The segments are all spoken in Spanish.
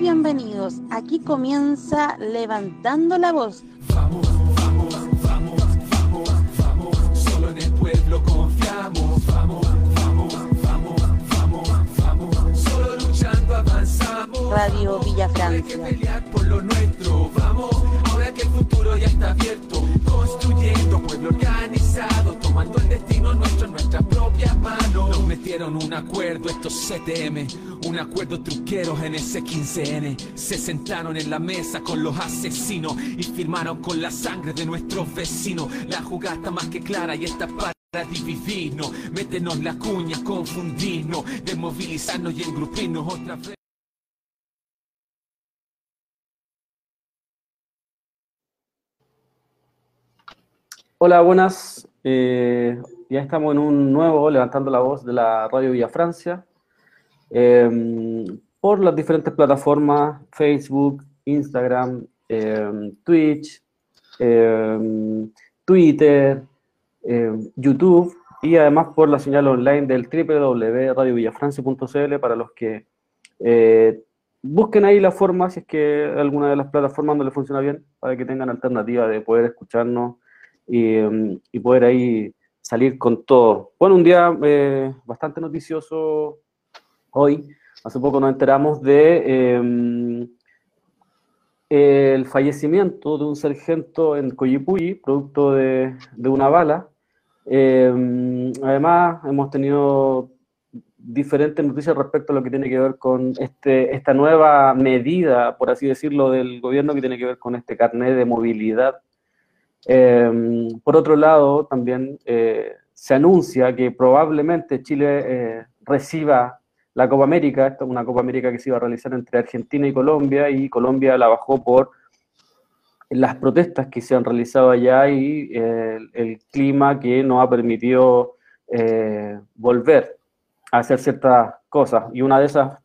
bienvenidos. Aquí comienza Levantando la Voz. Radio Villa Hay que Francia. pelear por lo nuestro. Vamos, ahora que el futuro ya está abierto. Construyendo pueblo organizado. Tomando el destino nuestro en nuestras propias manos. Nos metieron un acuerdo estos CTM. Un acuerdo truqueros en ese 15N. Se sentaron en la mesa con los asesinos. Y firmaron con la sangre de nuestros vecinos. La jugada está más que clara y está para dividirnos. Métenos la cuña, confundirnos. Desmovilizarnos y engrupirnos otra vez. Hola, buenas. Eh, ya estamos en un nuevo Levantando la Voz de la Radio Villa Francia. Eh, por las diferentes plataformas, Facebook, Instagram, eh, Twitch, eh, Twitter, YouTube y además por la señal online del www.radiovillafrancia.cl para los que eh, busquen ahí la forma, si es que alguna de las plataformas no le funciona bien, para que tengan alternativa de poder escucharnos y, em, y poder ahí salir con todo. Bueno, un día eh, bastante noticioso hoy. Hace poco nos enteramos de em, el fallecimiento de un sargento en Coyipulli, producto de, de una bala. Em, además, hemos tenido diferentes noticias respecto a lo que tiene que ver con este, esta nueva medida, por así decirlo, del gobierno que tiene que ver con este carnet de movilidad eh, por otro lado, también eh, se anuncia que probablemente Chile eh, reciba la Copa América, esta es una Copa América que se iba a realizar entre Argentina y Colombia, y Colombia la bajó por las protestas que se han realizado allá y eh, el, el clima que no ha permitido eh, volver a hacer ciertas cosas. Y una de esas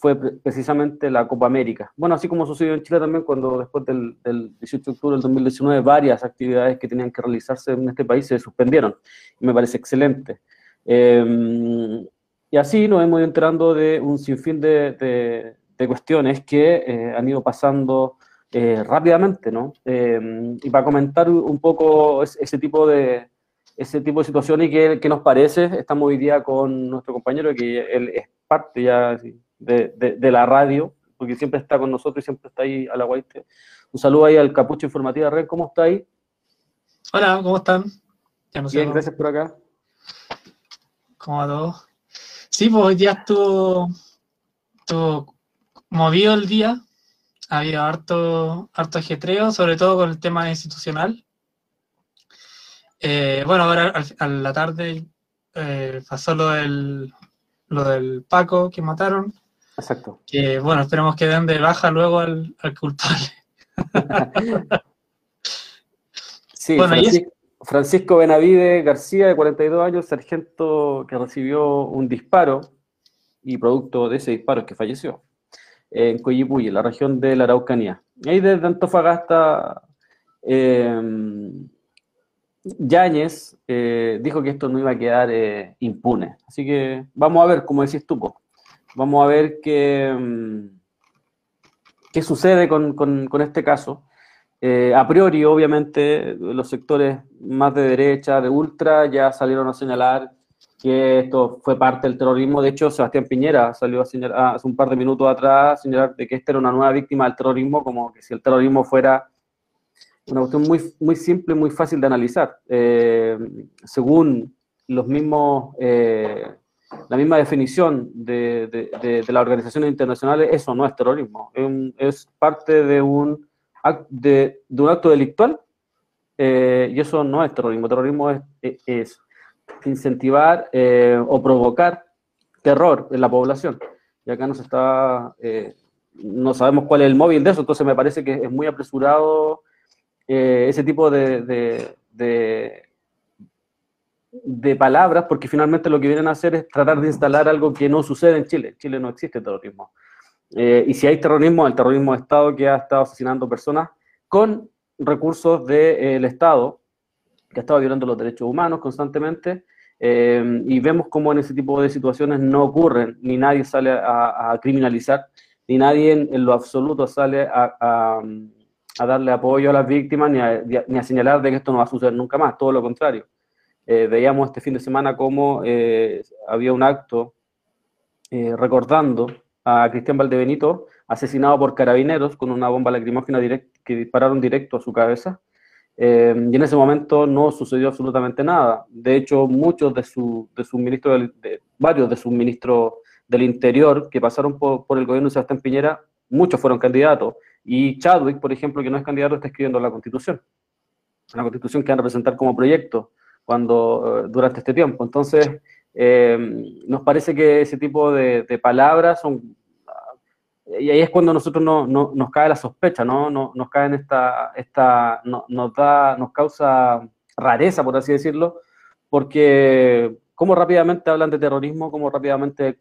fue pre- precisamente la Copa América. Bueno, así como sucedió en Chile también cuando después del, del 18 de octubre del 2019 varias actividades que tenían que realizarse en este país se suspendieron. Me parece excelente. Eh, y así nos hemos ido enterando de un sinfín de, de- cuestiones que eh, han ido pasando eh, rápidamente, ¿no? Eh, y para comentar un poco es- ese tipo de, ese tipo de situaciones y qué, nos parece, estamos hoy día con nuestro compañero que él es parte ya de, de- de la radio, porque siempre está con nosotros y siempre está ahí a la guaite. Un saludo ahí al Capucho Informativa Red, ¿cómo está ahí? Hola, ¿cómo están? Ya no sé Bien, cómo- gracias por acá. cómo va todo. Sí, pues hoy día estuvo, estuvo movido el día. Había harto, harto ajetreo, sobre todo con el tema institucional. Eh, bueno, ahora al- a la tarde eh, pasó lo del, lo del Paco que mataron. Exacto. Que bueno, esperemos que den de baja luego al, al culpable. Sí, Bueno, Francisco, Francisco Benavide García, de 42 años, sargento que recibió un disparo y producto de ese disparo es que falleció en Coyipulli, en la región de la Araucanía. Y ahí desde Antofagasta, eh, Yáñez eh, dijo que esto no iba a quedar eh, impune. Así que vamos a ver, como decís tú. Vamos a ver qué, mm, qué sucede con, con- este caso. Eh, a priori, obviamente, los sectores más de derecha, de ultra, ya salieron a señalar que esto fue parte del terrorismo. De hecho, Sebastián Piñera salió a señalar hace un par de minutos atrás a señalar de que esta era una nueva víctima del terrorismo, como que si el terrorismo fuera una cuestión muy, muy simple, muy fácil de analizar. Eh, según los mismos, eh, la misma definición de, de- de- de las organizaciones internacionales, eso no es terrorismo, es, parte de un, ac- de, un acto delictual eh, y eso no es terrorismo. Terrorismo es, es- es incentivar eh, o provocar terror en la población. Y acá nos está, eh, no sabemos cuál es el móvil de eso, entonces me parece que es muy apresurado eh, ese tipo de, de, de- palabras, porque finalmente lo que vienen a hacer es tratar de instalar algo que no sucede en Chile. En Chile no existe terrorismo. Eh, y si hay terrorismo, el terrorismo de Estado que ha estado asesinando personas con recursos del Estado, que ha estado violando los derechos humanos constantemente, eh, y vemos cómo en ese tipo de situaciones no ocurren, ni nadie sale a, a criminalizar ni nadie en, lo absoluto sale a, darle apoyo a las víctimas ni a, ni a, señalar de que esto no va a suceder nunca más, todo lo contrario. Eh, veíamos este fin de semana cómo eh, había un acto eh, recordando a Cristian Valdebenito, asesinado por carabineros con una bomba lacrimógena que dispararon directo a su cabeza. y en ese momento no sucedió absolutamente nada. De hecho, muchos de sus de ministros, de, varios de sus ministros del Interior que pasaron por, el gobierno de Sebastián Piñera, muchos fueron candidatos. Y Chadwick, por ejemplo, que no es candidato, está escribiendo la Constitución. La Constitución que van a presentar como proyecto cuando, eh, durante este tiempo. Entonces, eh, nos parece que ese tipo de, palabras son... Y ahí es cuando nosotros no, nos cae la sospecha, ¿no? Nos, cae en esta... esta nos, da, nos causa rareza, por así decirlo, porque cómo rápidamente hablan de terrorismo, cómo rápidamente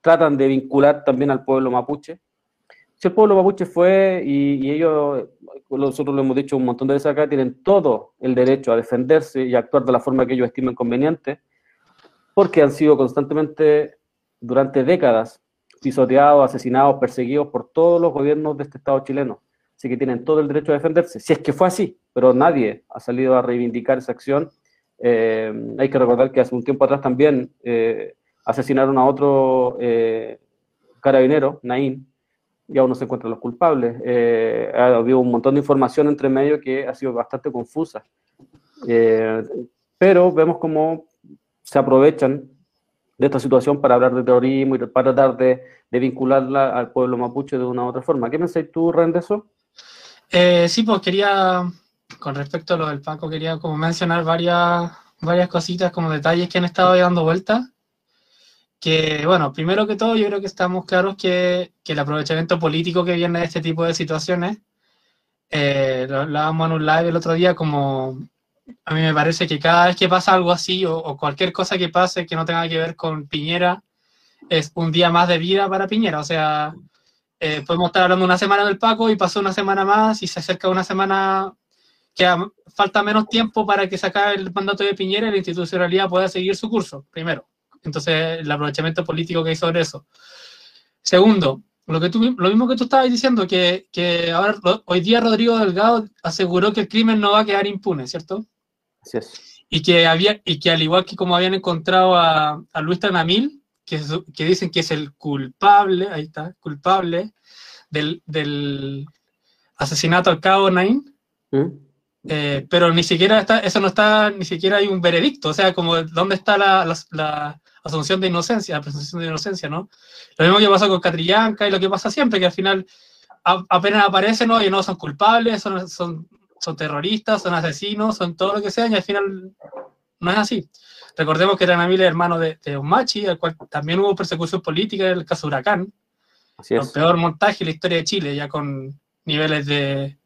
tratan de vincular también al pueblo mapuche. Si el pueblo mapuche fue, y, ellos, nosotros lo hemos dicho un montón de veces acá, tienen todo el derecho a defenderse y actuar de la forma que ellos estimen conveniente, porque han sido constantemente, durante décadas, pisoteados, asesinados, perseguidos por todos los gobiernos de este Estado chileno. Así que tienen todo el derecho a defenderse, si es que fue así, pero nadie ha salido a reivindicar esa acción. Eh, hay que recordar que hace un tiempo atrás también eh, asesinaron a otro eh, carabinero, Naín, y aún no se encuentran los culpables. Eh, ha habido un montón de información entre medio que ha sido bastante confusa. Eh, pero vemos cómo se aprovechan de esta situación para hablar de terrorismo y para tratar de, vincularla al pueblo mapuche de una u otra forma. ¿Qué pensáis tú, Ren, de eso? sí, pues quería, con respecto a lo del Paco, quería como mencionar varias, varias cositas, como detalles que han estado dando vueltas que, bueno, primero que todo, yo creo que estamos claros que, que el aprovechamiento político que viene de este tipo de situaciones, eh, lo hablábamos en un live el otro día, como a mí me parece que cada vez que pasa algo así o, cualquier cosa que pase que no tenga que ver con Piñera, es un día más de vida para Piñera. O sea, eh, podemos estar hablando una semana del Paco y pasó una semana más y se acerca una semana que falta menos tiempo para que se acabe el mandato de Piñera y la institucionalidad pueda seguir su curso, primero. Entonces, el aprovechamiento político que hay sobre eso. Segundo, lo, que tú, lo mismo que tú estabas diciendo, que, que ahora, hoy día Rodrigo Delgado aseguró que el crimen no va a quedar impune, ¿cierto? Así es. Y que, había, y que al igual que como habían encontrado a, a Luis Tanamil, que, que dicen que es el culpable, ahí está, culpable del, del asesinato al cabo Nain, ¿Mm? Eh, pero ni siquiera está, eso no está, ni siquiera hay un veredicto, o sea, como dónde está la, la, asunción de inocencia, la presunción de inocencia, ¿no? Lo mismo que pasa con Catrillanca y lo que pasa siempre, que al final apenas aparecen, ¿no? Y no son culpables, son, son, son terroristas, son asesinos, son todo lo que sea, y al final no es así. Recordemos que Ranamil es hermano de, de Omachi, al cual también hubo persecución política en el caso Huracán. Así es. El peor montaje en la historia de Chile, ya con niveles de,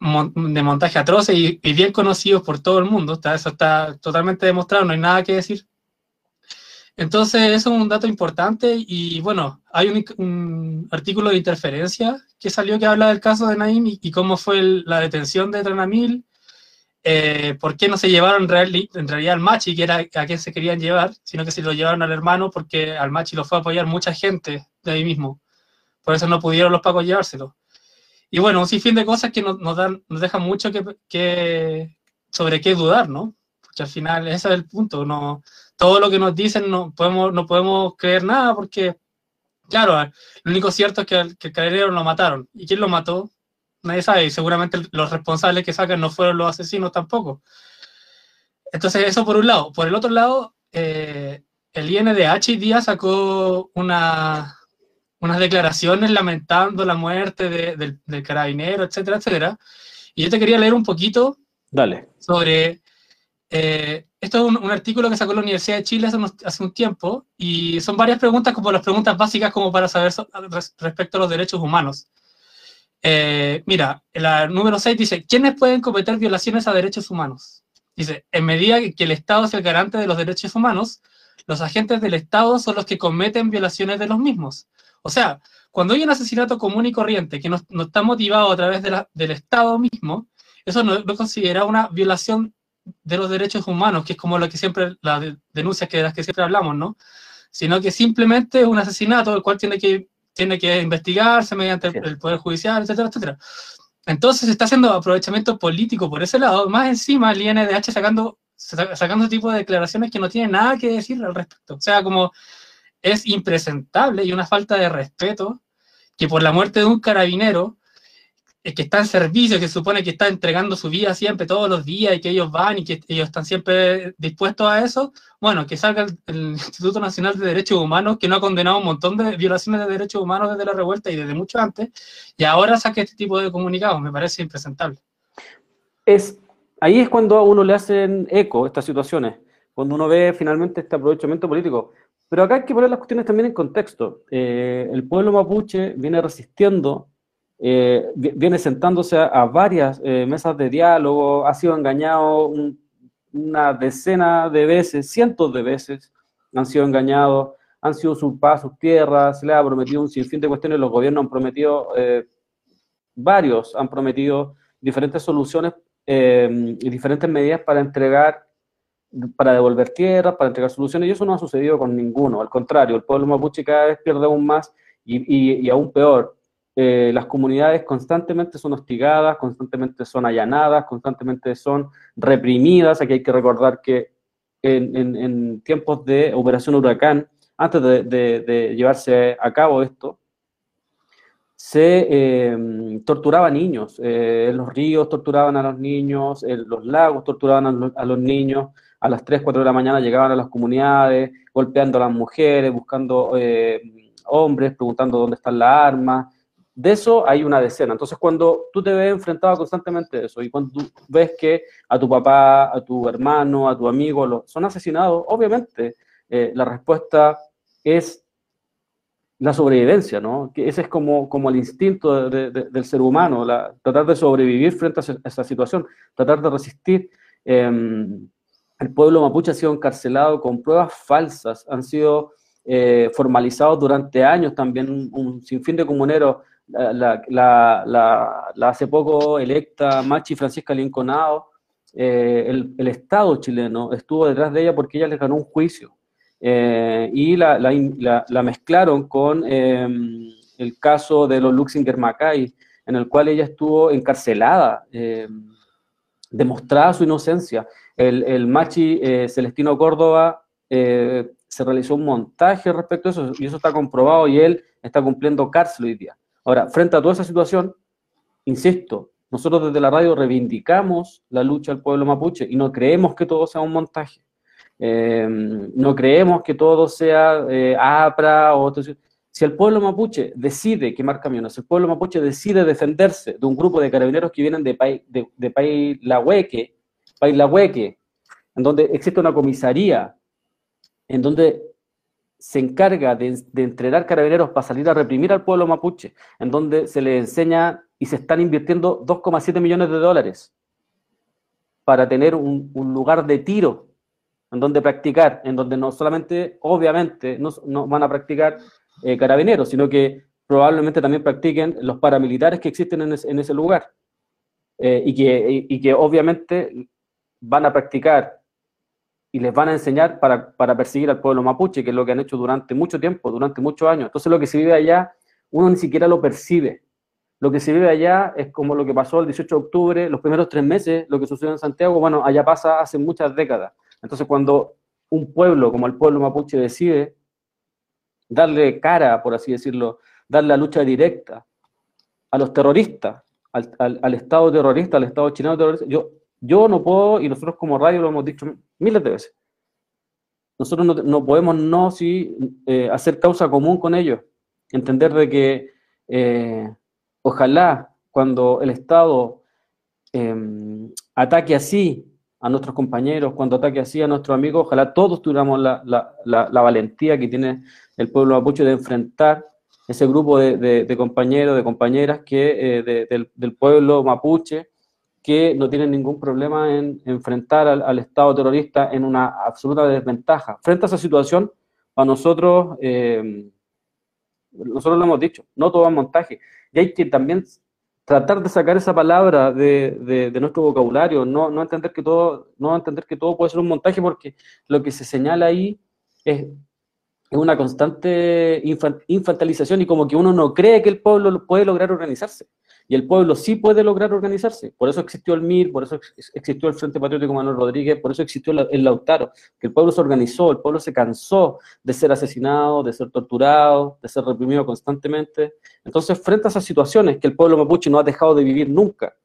de montaje atroces y, bien conocidos por todo el mundo. Está, eso está totalmente demostrado, no hay nada que decir. Entonces, eso es un dato importante y bueno, hay un, artículo de interferencia que salió que habla del caso de Naim y, cómo fue la detención de Tranamil, eh, por qué no se llevaron en realidad al Machi, que era a quien se querían llevar, sino que se lo llevaron al hermano porque al Machi lo fue a apoyar mucha gente de ahí mismo. Por eso no pudieron los pacos llevárselo. Y bueno, un sinfín de cosas que nos, dan, nos dejan mucho que, sobre qué dudar, ¿no? Porque al final ese es el punto, no, todo lo que nos dicen no podemos, no podemos creer nada porque, claro, lo único cierto es que, el, que el lo mataron. ¿Y quién lo mató? Nadie sabe, y seguramente los responsables que sacan no fueron los asesinos tampoco. Entonces, eso por un lado. Por el otro lado, eh, el INDH hoy día sacó una, unas declaraciones lamentando la muerte del, carabinero, etcétera, etcétera. Y yo te quería leer un poquito Dale. sobre... Eh, esto es un, artículo que sacó la Universidad de Chile hace, un tiempo y son varias preguntas como las preguntas básicas como para saber respecto a los derechos humanos. Eh, mira, la número 6 dice, ¿quiénes pueden cometer violaciones a derechos humanos? Dice, en medida que el Estado es el garante de los derechos humanos, los agentes del Estado son los que cometen violaciones de los mismos. O sea, cuando hay un asesinato común y corriente que no, está motivado a través del Estado mismo, eso no, no, considera una violación de los derechos humanos, que es como lo que siempre, las denuncias que, de las que siempre hablamos, ¿no? Sino que simplemente es un asesinato el cual tiene que, tiene que investigarse mediante Sí. el, el Poder Judicial, etcétera, etcétera. Entonces se está haciendo aprovechamiento político por ese lado. Más encima, el INDH sacando, sa- sacando tipo de declaraciones que no tienen nada que decir al respecto. O sea, como es impresentable y una falta de respeto que por la muerte de un carabinero que está en servicio, que supone que está entregando su vida siempre, todos los días, y que ellos van y que ellos están siempre dispuestos a eso, bueno, que salga el, el Instituto Nacional de Derechos Humanos, que no ha condenado un montón de violaciones de derechos humanos desde la revuelta y desde mucho antes, y ahora saque este tipo de comunicados, me parece impresentable. es, ahí es cuando a uno le hacen eco estas situaciones, cuando uno ve finalmente este aprovechamiento político. Pero acá hay que poner las cuestiones también en contexto. Eh, el pueblo mapuche viene resistiendo, eh, vi- viene sentándose a, varias eh, mesas de diálogo, ha sido engañado un- una decena de veces, cientos de veces han sido engañados, han sido usurpadas sus tierras, se les ha prometido un sinfín de cuestiones, los gobiernos han prometido, eh, varios han prometido diferentes soluciones eh, y diferentes medidas para entregar, para devolver tierras, para entregar soluciones, y eso no ha sucedido con ninguno. Al contrario, el pueblo mapuche cada vez pierde aún más y, y- y aún peor. Eh, las comunidades constantemente son hostigadas, constantemente son allanadas, constantemente son reprimidas. Aquí hay que recordar que en, tiempos de Operación Huracán, antes de, llevarse a cabo esto, se eh, torturaba a niños. los ríos torturaban a los niños, los lagos torturaban a los, a los niños. A las 3, 4 de la mañana llegaban a las comunidades, golpeando a las mujeres, buscando eh, hombres, preguntando dónde están las armas. De eso hay una decena. Entonces, cuando tú te ves enfrentado constantemente a eso y cuando ves que a tu papá, a tu hermano, a tu amigo lo- son asesinados, obviamente eh, la respuesta es la sobrevivencia, ¿no? Que ese es como, como el instinto de- de- del ser humano, la- tratar de sobrevivir frente a esa, situación, tratar de resistir. Eh, el pueblo mapuche ha sido encarcelado con pruebas falsas, han sido eh, formalizados durante años también un sinfín de comuneros. La, hace poco electa Machi Francisca Linconado, eh, el, Estado chileno estuvo detrás de ella porque ella les ganó un juicio eh, y la, la, la- la mezclaron con eh, el caso de los Luxinger Macay, en el cual ella estuvo encarcelada, demostrada su inocencia. El, el Machi Celestino Córdoba se realizó un montaje respecto a eso y eso está comprobado y él está cumpliendo cárcel hoy día. Ahora, frente a toda esa situación, insisto, nosotros desde la radio reivindicamos la lucha del pueblo mapuche y no creemos que todo sea un montaje. Eh, no creemos que todo sea eh, APRA o otro- Si el pueblo mapuche decide quemar camiones, si el pueblo mapuche decide defenderse de un grupo de carabineros que vienen de, Pai- de, de en donde existe una comisaría, en donde se encarga de, de entrenar carabineros para salir a reprimir al pueblo mapuche, en donde se le enseña y se están invirtiendo 2,7 millones de dólares para tener un, lugar de tiro en donde practicar, en donde no solamente, obviamente, no, van a practicar eh, carabineros, sino que probablemente también practiquen los paramilitares que existen en, ese, lugar. Eh, y, que, y, que obviamente van a practicar y les van a enseñar para, para perseguir al pueblo mapuche, que es lo que han hecho durante mucho tiempo, durante muchos años. Entonces lo que se vive allá, uno ni siquiera lo percibe. Lo que se vive allá es como lo que pasó el 18 de octubre, los primeros tres meses, lo que sucedió en Santiago, bueno, allá pasa hace muchas décadas. Entonces, cuando un pueblo como el pueblo mapuche decide darle cara, por así decirlo, darle la lucha directa a los terroristas, al, al, al Estado terrorista, al Estado chileno terrorista, yo, yo no puedo, y nosotros como radio lo hemos dicho miles de veces, nosotros no, podemos no eh, hacer causa común con ellos, entender de que eh, ojalá cuando el Estado eh, ataque así a nuestros compañeros, cuando ataque así a nuestros amigos, ojalá todos tuviéramos la, la, la, la, valentía que tiene el pueblo mapuche de enfrentar ese grupo de, de, compañeros, de compañeras que, eh, de, del, pueblo mapuche que no tienen ningún problema en enfrentar al, Estado terrorista en una absoluta desventaja. Frente a esa situación, a nosotros, eh, nosotros lo hemos dicho, no todo es montaje, y hay que también tratar de sacar esa palabra de, de, de, nuestro vocabulario, no, no, entender que todo, no entender que todo puede ser un montaje, porque lo que se señala ahí es es una constante infantilización y como que uno no cree que el pueblo puede lograr organizarse. Y el pueblo sí puede lograr organizarse. Por eso existió el MIR, por eso existió el Frente Patriótico Manuel Rodríguez, por eso existió el Lautaro, que el pueblo se organizó, el pueblo se cansó de ser asesinado, de ser torturado, de ser reprimido constantemente. Entonces, frente a esas situaciones que el pueblo mapuche no ha dejado de vivir nunca,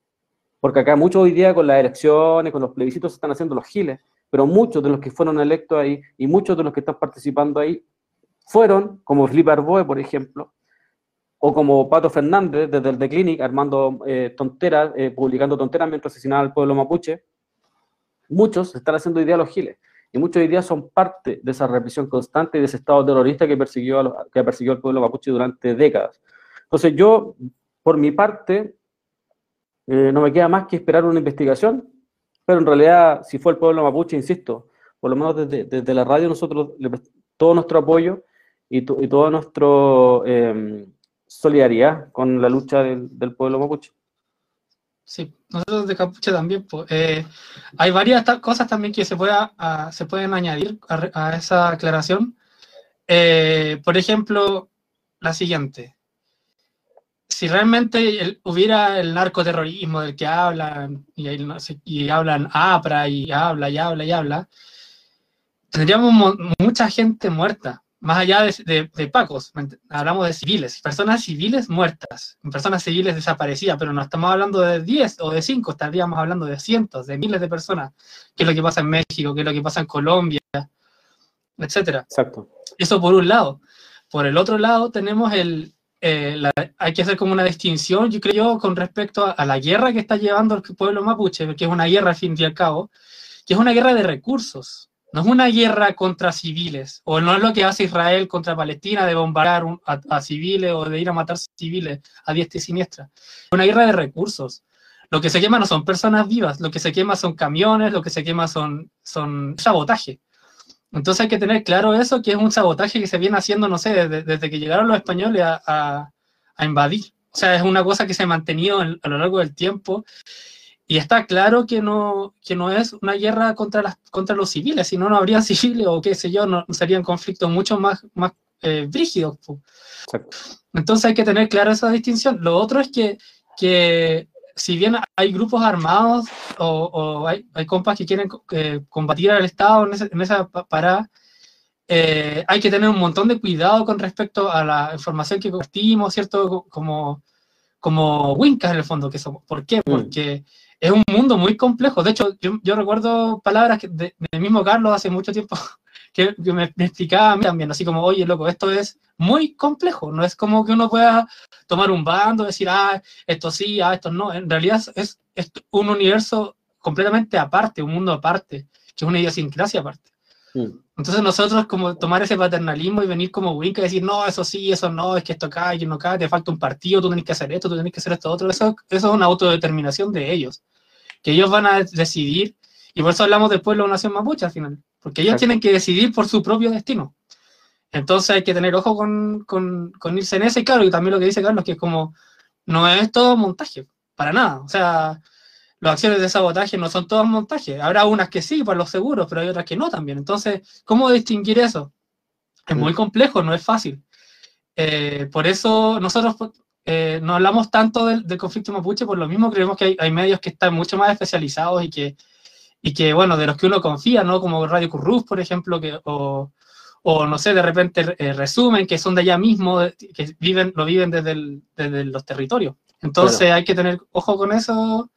porque acá muchos hoy día con las elecciones, con los plebiscitos se están haciendo los giles, pero muchos de los que fueron electos ahí y muchos de los que están participando ahí fueron, como Felipe Arboe, por ejemplo, o como Pato Fernández desde el The Clinic, armando eh, tonteras, eh, publicando tonteras mientras asesinaban al pueblo mapuche, muchos están haciendo ideas los giles. Y muchos ideas son parte de esa represión constante y de ese estado terrorista que persiguió, que persiguió al pueblo mapuche durante décadas. Entonces yo, por mi parte, eh, no me queda más que esperar una investigación, pero en realidad, si fue el pueblo mapuche, insisto, por lo menos desde, desde la radio nosotros todo nuestro apoyo y, y todo nuestro solidaridad con la lucha del, pueblo mapuche. Sí, nosotros de Capuche también. Pues, hay varias cosas también que se, pueda, se pueden añadir a, esa aclaración. Eh, por ejemplo, la siguiente. Si realmente hubiera el narcoterrorismo del que hablan y, y, hablan APRA y habla y habla y habla, tendríamos mucha gente muerta más allá de, de, pacos, hablamos de civiles, personas civiles muertas, personas civiles desaparecidas, pero no estamos hablando de 10 o de 5, estaríamos hablando de cientos, de miles de personas, que es lo que pasa en México, que es lo que pasa en Colombia, etcétera. Exacto. Eso por un lado. Por el otro lado tenemos el, eh, hay que hacer como una distinción, yo creo, con respecto a, a, la guerra que está llevando el pueblo mapuche, que es una guerra al fin y al cabo, que es una guerra de recursos. No es una guerra contra civiles, o no es lo que hace Israel contra Palestina de bombardear a, civiles o de ir a matar civiles a diestra y siniestra. Es una guerra de recursos. Lo que se quema no son personas vivas, lo que se quema son camiones, lo que se quema son, son sabotaje. Entonces hay que tener claro eso, que es un sabotaje que se viene haciendo, no sé, desde, que llegaron los españoles a, a, invadir. O sea, es una cosa que se ha mantenido a lo largo del tiempo y está claro que no, que no es una guerra contra, las, contra los civiles, si no, no habría civiles o qué sé yo, no, serían conflictos mucho más, más eh, brígidos. Entonces hay que tener clara esa distinción. Lo otro es que, que si bien hay grupos armados o, hay, hay, compas que quieren eh, combatir al Estado en, esa parada, eh, hay que tener un montón de cuidado con respecto a la información que compartimos, ¿cierto? Como, como Wincas en el fondo que somos. ¿Por qué? Mm. Es un mundo muy complejo. De hecho, yo, recuerdo palabras que del mismo Carlos hace mucho tiempo que, me, explicaba a mí también, así como, oye, loco, esto es muy complejo. No es como que uno pueda tomar un bando, decir, ah, esto sí, ah, esto no. En realidad es, es un universo completamente aparte, un mundo aparte, que es una idiosincrasia aparte. Entonces nosotros como tomar ese paternalismo y venir como Wink y decir, no, eso sí, eso no, es que esto cae, que no cae, te falta un partido, tú tienes que hacer esto, tú tienes que hacer esto otro, eso, eso es una autodeterminación de ellos, que ellos van a decidir, y por eso hablamos del pueblo nación mapuche al final, porque ellos tienen que decidir por su propio destino. Entonces hay que tener ojo con, con, con irse en ese, y claro, y también lo que dice Carlos, que es como, no es todo montaje, para nada, o sea, las acciones de sabotaje no son todas montaje. Habrá unas que sí, por los seguros, pero hay otras que no también. Entonces, ¿cómo distinguir eso? Es muy complejo, no es fácil. Eh, por eso nosotros eh, no hablamos tanto del, conflicto mapuche, por lo mismo creemos que hay, medios que están mucho más especializados y que, y que, bueno, de los que uno confía, ¿no? Como Radio Currus, por ejemplo, que, o, o no sé, de repente eh, resumen, que son de allá mismo, que viven, lo viven desde, desde los territorios. Entonces hay que tener ojo con eso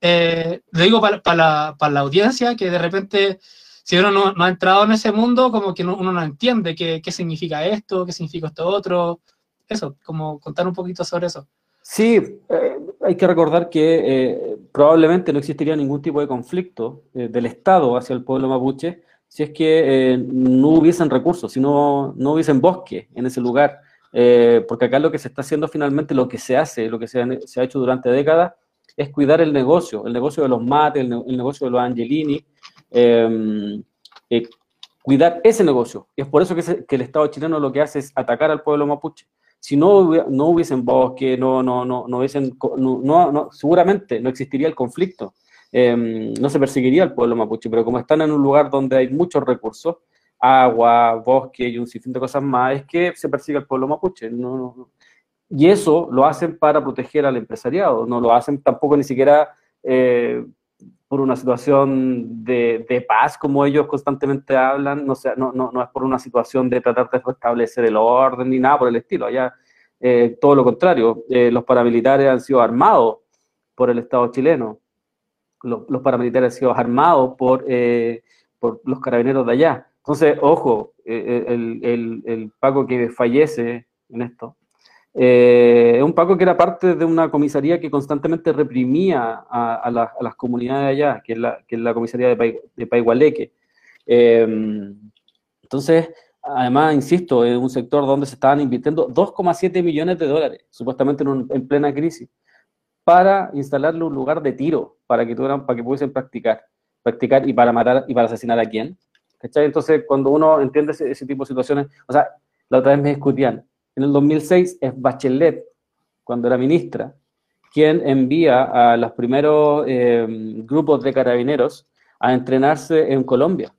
eh, lo digo para la, la, audiencia, que de repente, si uno no, ha entrado en ese mundo, como que uno no entiende qué, qué, significa esto, qué significa esto otro. Eso, como contar un poquito sobre eso. Sí, eh, hay que recordar que eh, probablemente no existiría ningún tipo de conflicto del Estado hacia el pueblo mapuche si es que no hubiesen recursos, si no, no hubiesen bosque en ese lugar. porque acá lo que se está haciendo finalmente, lo que se hace, lo que se se ha hecho durante décadas, es cuidar el negocio, el negocio de los mates, el, negocio de los Angelini, em, eh, cuidar ese negocio. Y es por eso que, el Estado chileno lo que hace es atacar al pueblo mapuche. Si no, no hubiesen bosque, no, no, no, no hubiesen, no, seguramente no existiría el conflicto, em, no se perseguiría al pueblo mapuche, pero como están en un lugar donde hay muchos recursos, agua, bosque y un sinfín de cosas más, es que se persigue al pueblo mapuche. Y eso lo hacen para proteger al empresariado, no lo hacen tampoco ni siquiera eh, por una situación de, paz, como ellos constantemente hablan, no, es por una situación de tratar de restablecer el orden ni nada por el estilo. Allá eh, todo lo contrario, eh, los paramilitares han sido armados por el Estado chileno, los, paramilitares han sido armados por, por los carabineros de allá. Entonces, ojo, el, el, el Paco que fallece en esto, eh, un Paco que era parte de una comisaría que constantemente reprimía a, las comunidades allá, que es la, comisaría de, de Paigualeque. Em, entonces, además, insisto, es un sector donde se estaban invirtiendo 2,7 millones de dólares, supuestamente en, plena crisis, para instalarle un lugar de tiro, para que, tuvieran, para que pudiesen practicar, practicar y para matar y para asesinar a quién. Entonces, cuando uno entiende ese, ese tipo de situaciones, o sea, la otra vez me discutían, en el 2006 es Bachelet, cuando era ministra, quien envía a los primeros eh, grupos de carabineros a entrenarse en Colombia.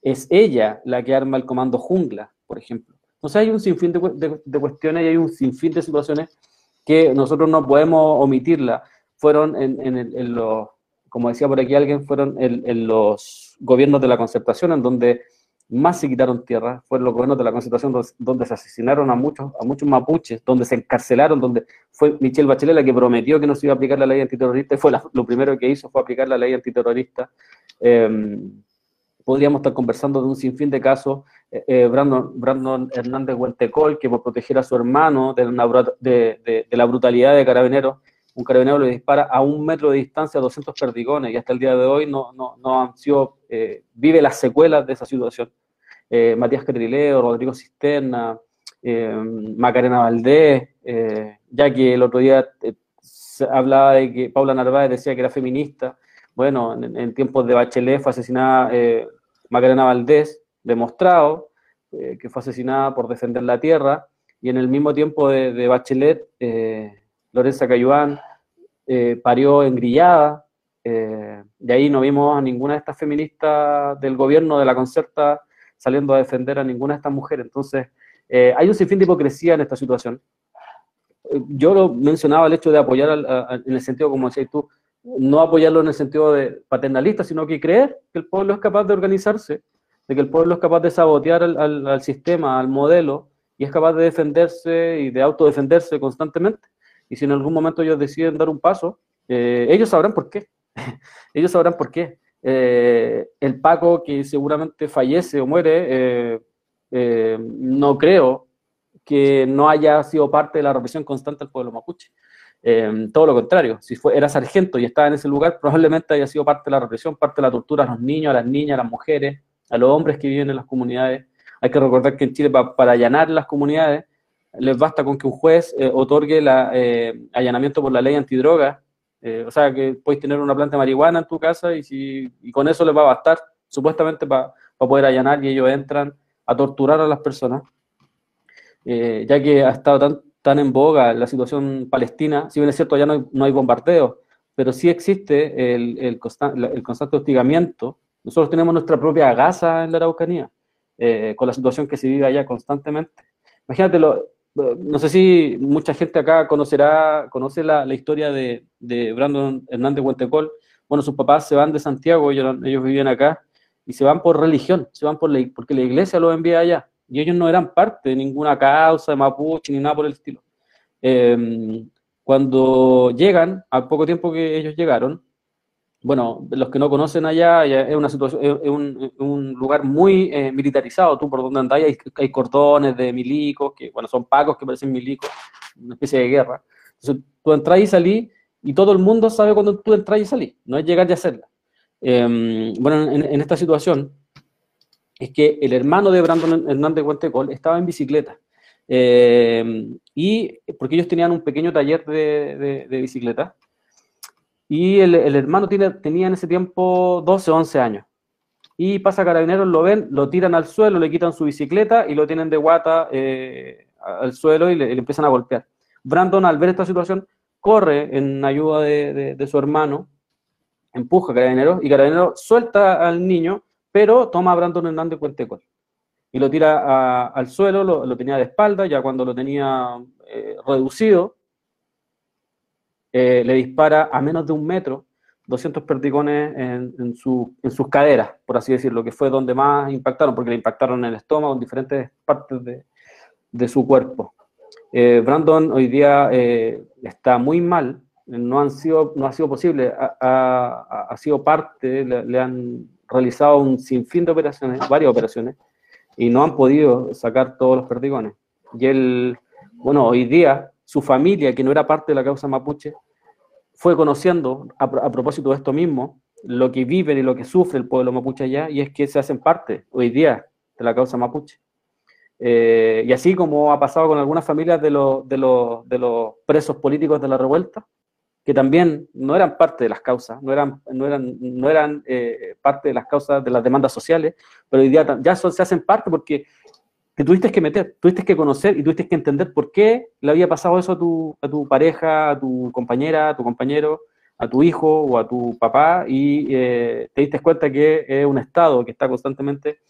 Es ella la que arma el comando jungla, por ejemplo. Entonces hay un sinfín de, cuestiones y hay un sinfín de situaciones que nosotros no podemos omitirla. Fueron en, los, como decía por aquí alguien, fueron en los gobiernos de la concertación, en donde más se quitaron tierra, fueron los gobiernos de la concentración donde, se asesinaron a muchos, a muchos mapuches, donde se encarcelaron, donde fue Michelle Bachelet la que prometió que no se iba a aplicar la ley antiterrorista y fue lo primero que hizo fue aplicar la ley antiterrorista. Em, podríamos estar conversando de un sinfín de casos. Eh, eh, Brandon, Brandon, Hernández Huentecol, que por proteger a su hermano de, de, de, la brutalidad de carabineros, un carabinero le dispara a un metro de distancia a 200 perdigones y hasta el día de hoy no, no, no han sido, eh, vive las secuelas de esa situación. Eh, Matías Catrileo, Rodrigo Cisterna, eh, Macarena Valdés, ya que el otro día se hablaba de que Paula Narváez decía que era feminista. Bueno, en, tiempos de Bachelet fue asesinada Macarena Valdés, demostrado que fue asesinada por defender la tierra, y en el mismo tiempo de, Bachelet, Lorenza Cayuán eh, parió en Grillada, eh, de ahí no vimos a ninguna de estas feministas del gobierno de la concerta saliendo a defender a ninguna de estas mujeres. Entonces, eh, hay un sinfín de hipocresía en esta situación. Yo lo mencionaba el hecho de apoyar en el sentido, como decías tú, no apoyarlo en el sentido de paternalista, sino que creer que el pueblo es capaz de organizarse, de que el pueblo es capaz de sabotear al, sistema, al modelo, y es capaz de defenderse y de autodefenderse constantemente y si en algún momento ellos deciden dar un paso, eh, ellos sabrán por qué. ellos sabrán por qué. Eh, el Paco que seguramente fallece o muere, eh, no creo que no haya sido parte de la represión constante del pueblo mapuche. todo lo contrario, si fue, era sargento y estaba en ese lugar, probablemente haya sido parte de la represión, parte de la tortura a los niños, a las niñas, a las mujeres, a los hombres que viven en las comunidades. Hay que recordar que en Chile, para allanar las comunidades, les basta con que un juez eh, otorgue el eh, allanamiento por la ley antidroga. Eh, o sea, que puedes tener una planta de marihuana en tu casa y, si, y con eso les va a bastar, supuestamente, para poder allanar y ellos entran a torturar a las personas. ya que ha estado tan, tan en boga la situación palestina, si bien es cierto, ya no hay, no hay bombardeo, pero sí existe el, el, el, constante hostigamiento. Nosotros tenemos nuestra propia Gaza en la Araucanía, con la situación que se vive allá constantemente. Imagínate lo, no sé si mucha gente acá conocerá, conoce la, historia de, Brandon Hernández Huentecol. Bueno, sus papás se van de Santiago, ellos, ellos vivían acá, y se van por religión, se van por porque la iglesia los envía allá. Y ellos no eran parte de ninguna causa de Mapuche ni nada por el estilo. Em, cuando llegan, al poco tiempo que ellos llegaron, bueno, los que no conocen allá, es una situación, es un, lugar muy eh, militarizado, tú por donde andáis hay, hay, cordones de milicos, que bueno, son pacos que parecen milicos, una especie de guerra. Entonces tú entras y salís, y todo el mundo sabe cuando tú entras y salís, no es llegar y hacerla. Em, bueno, en, esta situación, es que el hermano de Brandon Hernández Guantecol estaba en bicicleta, em, y porque ellos tenían un pequeño taller de, de bicicleta, y el, hermano tiene, tenía en ese tiempo 12 o 11 años. Y pasa carabineros, lo ven, lo tiran al suelo, le quitan su bicicleta y lo tienen de guata eh, al suelo y le, empiezan a golpear. Brandon, al ver esta situación, corre en ayuda de, su hermano, empuja a Carabineros y Carabineros suelta al niño, pero toma a Brandon Hernández Cuentecol. y lo tira al suelo, lo, tenía de espalda, ya cuando lo tenía eh, reducido, eh, le dispara a menos de un metro 200 perdigones en, sus caderas, por así decirlo, que fue donde más impactaron, porque le impactaron en el estómago, en diferentes partes de, su cuerpo. Eh, Brandon hoy día está muy mal, no, han sido, no ha sido posible, ha, sido parte, le, han realizado un sinfín de operaciones, varias operaciones, y no han podido sacar todos los perdigones. Y él, bueno, hoy día su familia, que no era parte de la causa mapuche, fue conociendo, a, propósito de esto mismo, lo que viven y lo que sufre el pueblo mapuche allá, y es que se hacen parte hoy día de la causa mapuche. Eh, y así como ha pasado con algunas familias de los, de, los, de los presos políticos de la revuelta, que también no eran parte de las causas, no eran, no eran, no eran eh, parte de las causas de las demandas sociales, pero hoy día ya se hacen parte porque te tuviste que meter, tuviste que conocer y tuviste que entender por qué le había pasado eso a tu, a tu pareja, a tu compañera, a tu compañero, a tu hijo o a tu papá y eh, te diste cuenta que es un Estado que está constantemente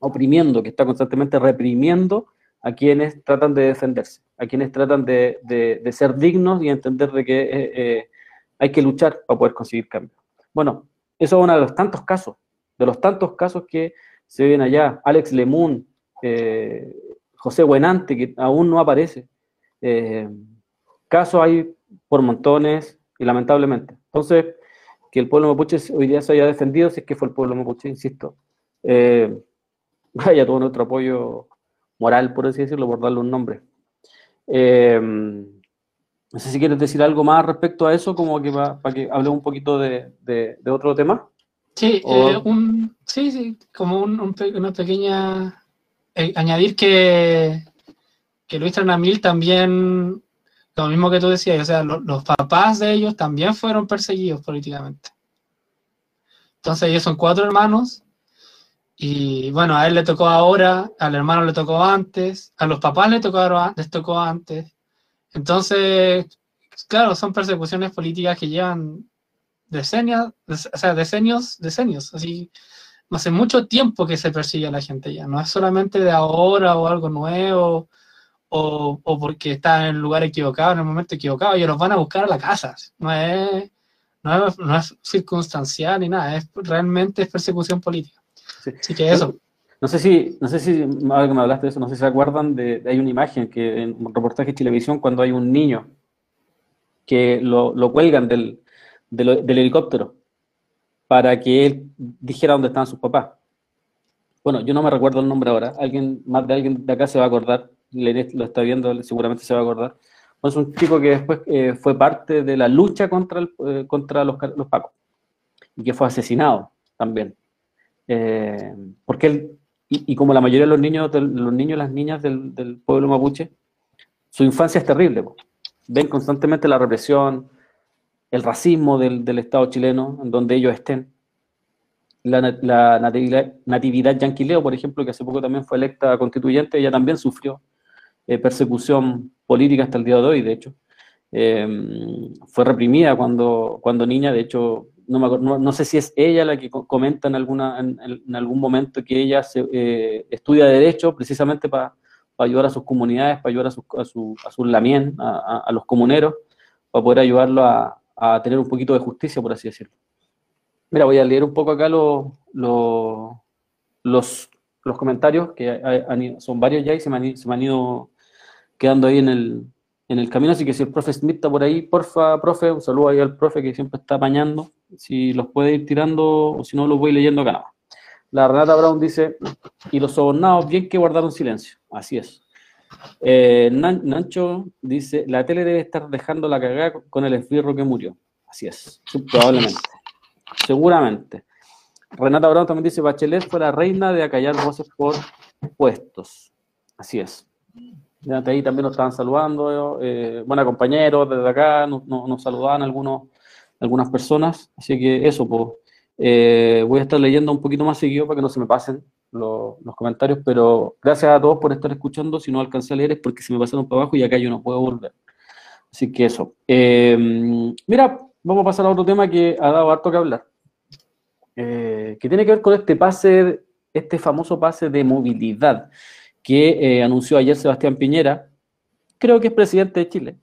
oprimiendo, que está constantemente reprimiendo a quienes tratan de defenderse, a quienes tratan de, ser dignos y entender de que eh, eh, hay que luchar para poder conseguir cambio. Bueno, eso es uno de los tantos casos, de los tantos casos que se ven allá. Alex Lemun, eh, José Buenante, que aún no aparece. casos hay por montones y lamentablemente. Entonces, que el pueblo mapuche hoy día se haya defendido, si es que fue el pueblo mapuche, insisto. vaya todo nuestro apoyo moral, por así decirlo, por darle un nombre. Eh, no sé si quieres decir algo más respecto a eso, como que para, que hable un poquito de, otro tema. Sí, eh, un, sí, sí, como una pequeña... Eh, añadir que, que Luis Tranamil también, lo mismo que tú decías, o sea, los papás de ellos también fueron perseguidos políticamente. Entonces ellos son cuatro hermanos y bueno, a él le tocó ahora, al hermano le tocó antes, a los papás le tocó, les tocó antes. Entonces, claro, son persecuciones políticas que llevan decenios, o sea, decenios, decenios. Así, hace mucho tiempo que se persigue a la gente ya. No es solamente de ahora o algo nuevo o, o porque está en el lugar equivocado, en el momento equivocado. Ellos los van a buscar a la casa. No es, no es, no es circunstancial ni nada, es realmente es persecución política. Sí. que eso. No sé si, no sé si, ahora que me hablaste de eso, no sé si se acuerdan de, hay una imagen que en un reportaje de televisión cuando hay un niño que lo, lo cuelgan del, del, helicóptero para que él dijera dónde estaban sus papás. Bueno, yo no me recuerdo el nombre ahora, alguien más de alguien de acá se va a acordar, lo está viendo, seguramente se va a acordar. es un chico que después eh, fue parte de la lucha contra, eh, contra los, los pacos y que fue asesinado también. Eh, porque él, y, como la mayoría de los niños, los niños y las niñas del, pueblo mapuche, su infancia es terrible. Ven constantemente la represión, el racismo del, Estado chileno, en donde ellos estén. La, natividad, natividad, yanquileo, por ejemplo, que hace poco también fue electa constituyente, ella también sufrió eh, persecución política hasta el día de hoy, de hecho. Eh, fue reprimida cuando, cuando niña, de hecho, no, no, sé si es ella la que comenta en, alguna, en, algún momento que ella se, eh, estudia Derecho precisamente para ayudar a sus comunidades, para ayudar a, su, a, su, a sus lamien, a, los comuneros, para poder ayudarlo a, tener un poquito de justicia, por así decirlo. Mira, voy a leer un poco acá los, los, los comentarios, que son varios ya y se me, se me han ido quedando ahí en el, en el camino, así que si el profe Smith está por ahí, porfa, profe, un saludo ahí al profe que siempre está apañando, si los puede ir tirando o si no los voy leyendo acá. La Renata Brown dice, y los sobornados bien que guardaron silencio, así es. Eh, Nancho dice, la tele debe estar dejando la cagada con el esbirro que murió, así es, probablemente, seguramente. Renata Brown también dice, Bachelet fue la reina de acallar voces por puestos, así es. Ahí también nos estaban saludando, eh, bueno, compañeros desde acá, nos, saludaban algunos, algunas personas, así que eso, pues, voy a estar leyendo un poquito más seguido para que no se me pasen los, comentarios, pero gracias a todos por estar escuchando, si no alcancé a leer es porque se me pasaron para abajo y acá yo no puedo volver. Así que eso. Eh, mira, vamos a pasar a otro tema que ha dado harto que hablar, que tiene que ver con este pase este famoso pase de movilidad que eh, anunció ayer Sebastián Piñera, creo que es presidente de Chile,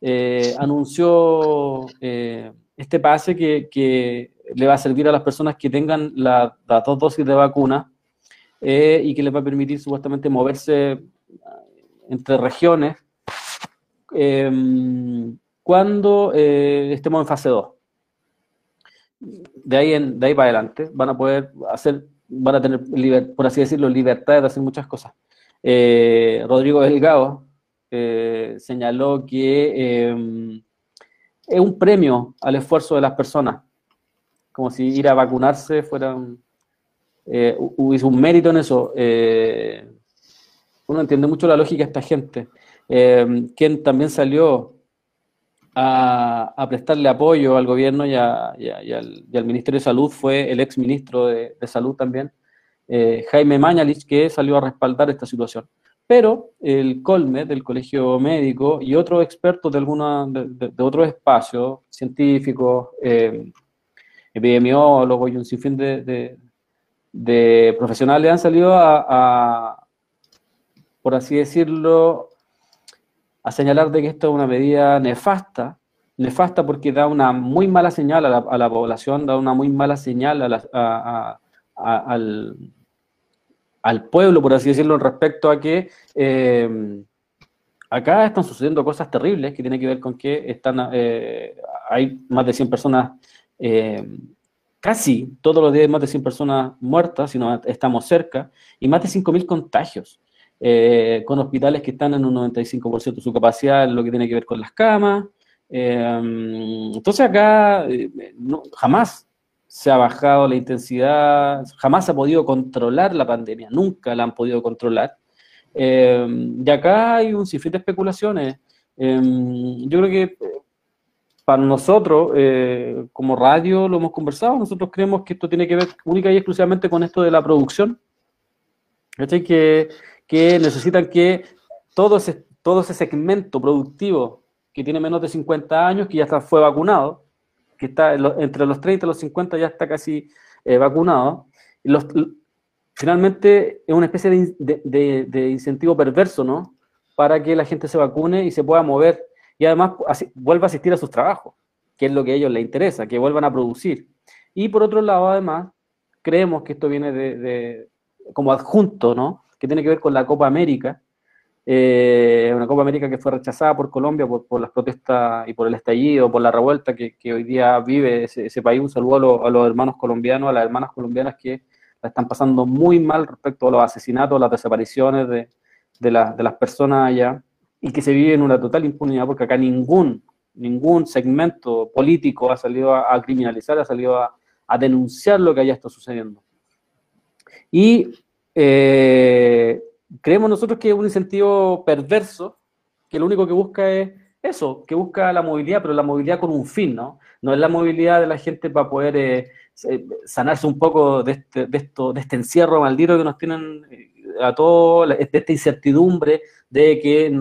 eh, anunció eh, este pase que, le va a servir a las personas que tengan las dos dosis de vacuna y que les va a permitir supuestamente moverse entre regiones em, cuando estemos en fase 2. De ahí, en, de ahí para adelante van a poder hacer, van a tener, por así decirlo, libertad de hacer muchas cosas. Eh, Rodrigo Delgado eh, señaló que em, es un premio al esfuerzo de las personas, como si ir a vacunarse fuera eh, hubiese un mérito en eso. uno entiende mucho la lógica de esta gente. Em, quien también salió a, prestarle apoyo al gobierno y, al, Ministerio de Salud fue el ex ministro de Salud también, eh, Jaime Mañalich, que salió a respaldar esta situación. Pero el Colme del Colegio Médico y otros expertos de, alguna, de, otros espacios, científicos, eh, epidemiólogos y un sinfín de, de, profesionales han salido a, por así decirlo, a señalar de que esto es una medida nefasta, nefasta porque da una muy mala señal a la, población, da una muy mala señal a, al, al pueblo, por así decirlo, respecto a que eh, acá están sucediendo cosas terribles que tienen que ver con que están, eh, hay más de 100 personas, eh, casi todos los días más de 100 personas muertas, si no estamos cerca, y más de 5.000 contagios. con hospitales que están en un 95% de su capacidad lo que tiene que ver con las camas. entonces acá jamás se ha bajado la intensidad, jamás se ha podido controlar la pandemia, nunca la han podido controlar. Eh, y acá hay un sinfín de especulaciones. Eh, yo creo que eh, para nosotros, como radio, lo hemos conversado, nosotros creemos que esto tiene que ver única y exclusivamente con esto de la producción. Que, que necesitan que todo ese, todo ese segmento productivo que tiene menos de 50 años, que ya está, fue vacunado, que está entre los 30 y los 50 ya está casi eh, vacunado. Los, finalmente es una especie de, incentivo perverso, ¿no? Para que la gente se vacune y se pueda mover y además vuelva a asistir a sus trabajos, que es lo que a ellos les interesa, que vuelvan a producir. Y por otro lado, además, creemos que esto viene de, como adjunto, ¿no? Que tiene que ver con la Copa América, eh, una Copa América que fue rechazada por Colombia por, las protestas y por el estallido, por la revuelta que, hoy día vive ese, país. Un saludo a, los hermanos colombianos, a las hermanas colombianas que la están pasando muy mal respecto a los asesinatos, las desapariciones de, de, las personas allá y que se vive en una total impunidad porque acá ningún, ningún segmento político ha salido a, criminalizar, ha salido a, denunciar lo que allá está sucediendo. Y eh, creemos nosotros que es un incentivo perverso, que lo único que busca es eso, que busca la movilidad, pero la movilidad con un fin, ¿no? No es la movilidad de la gente para poder eh, sanarse un poco de este, de, este encierro maldito que nos tienen eh, a todos, de esta incertidumbre de que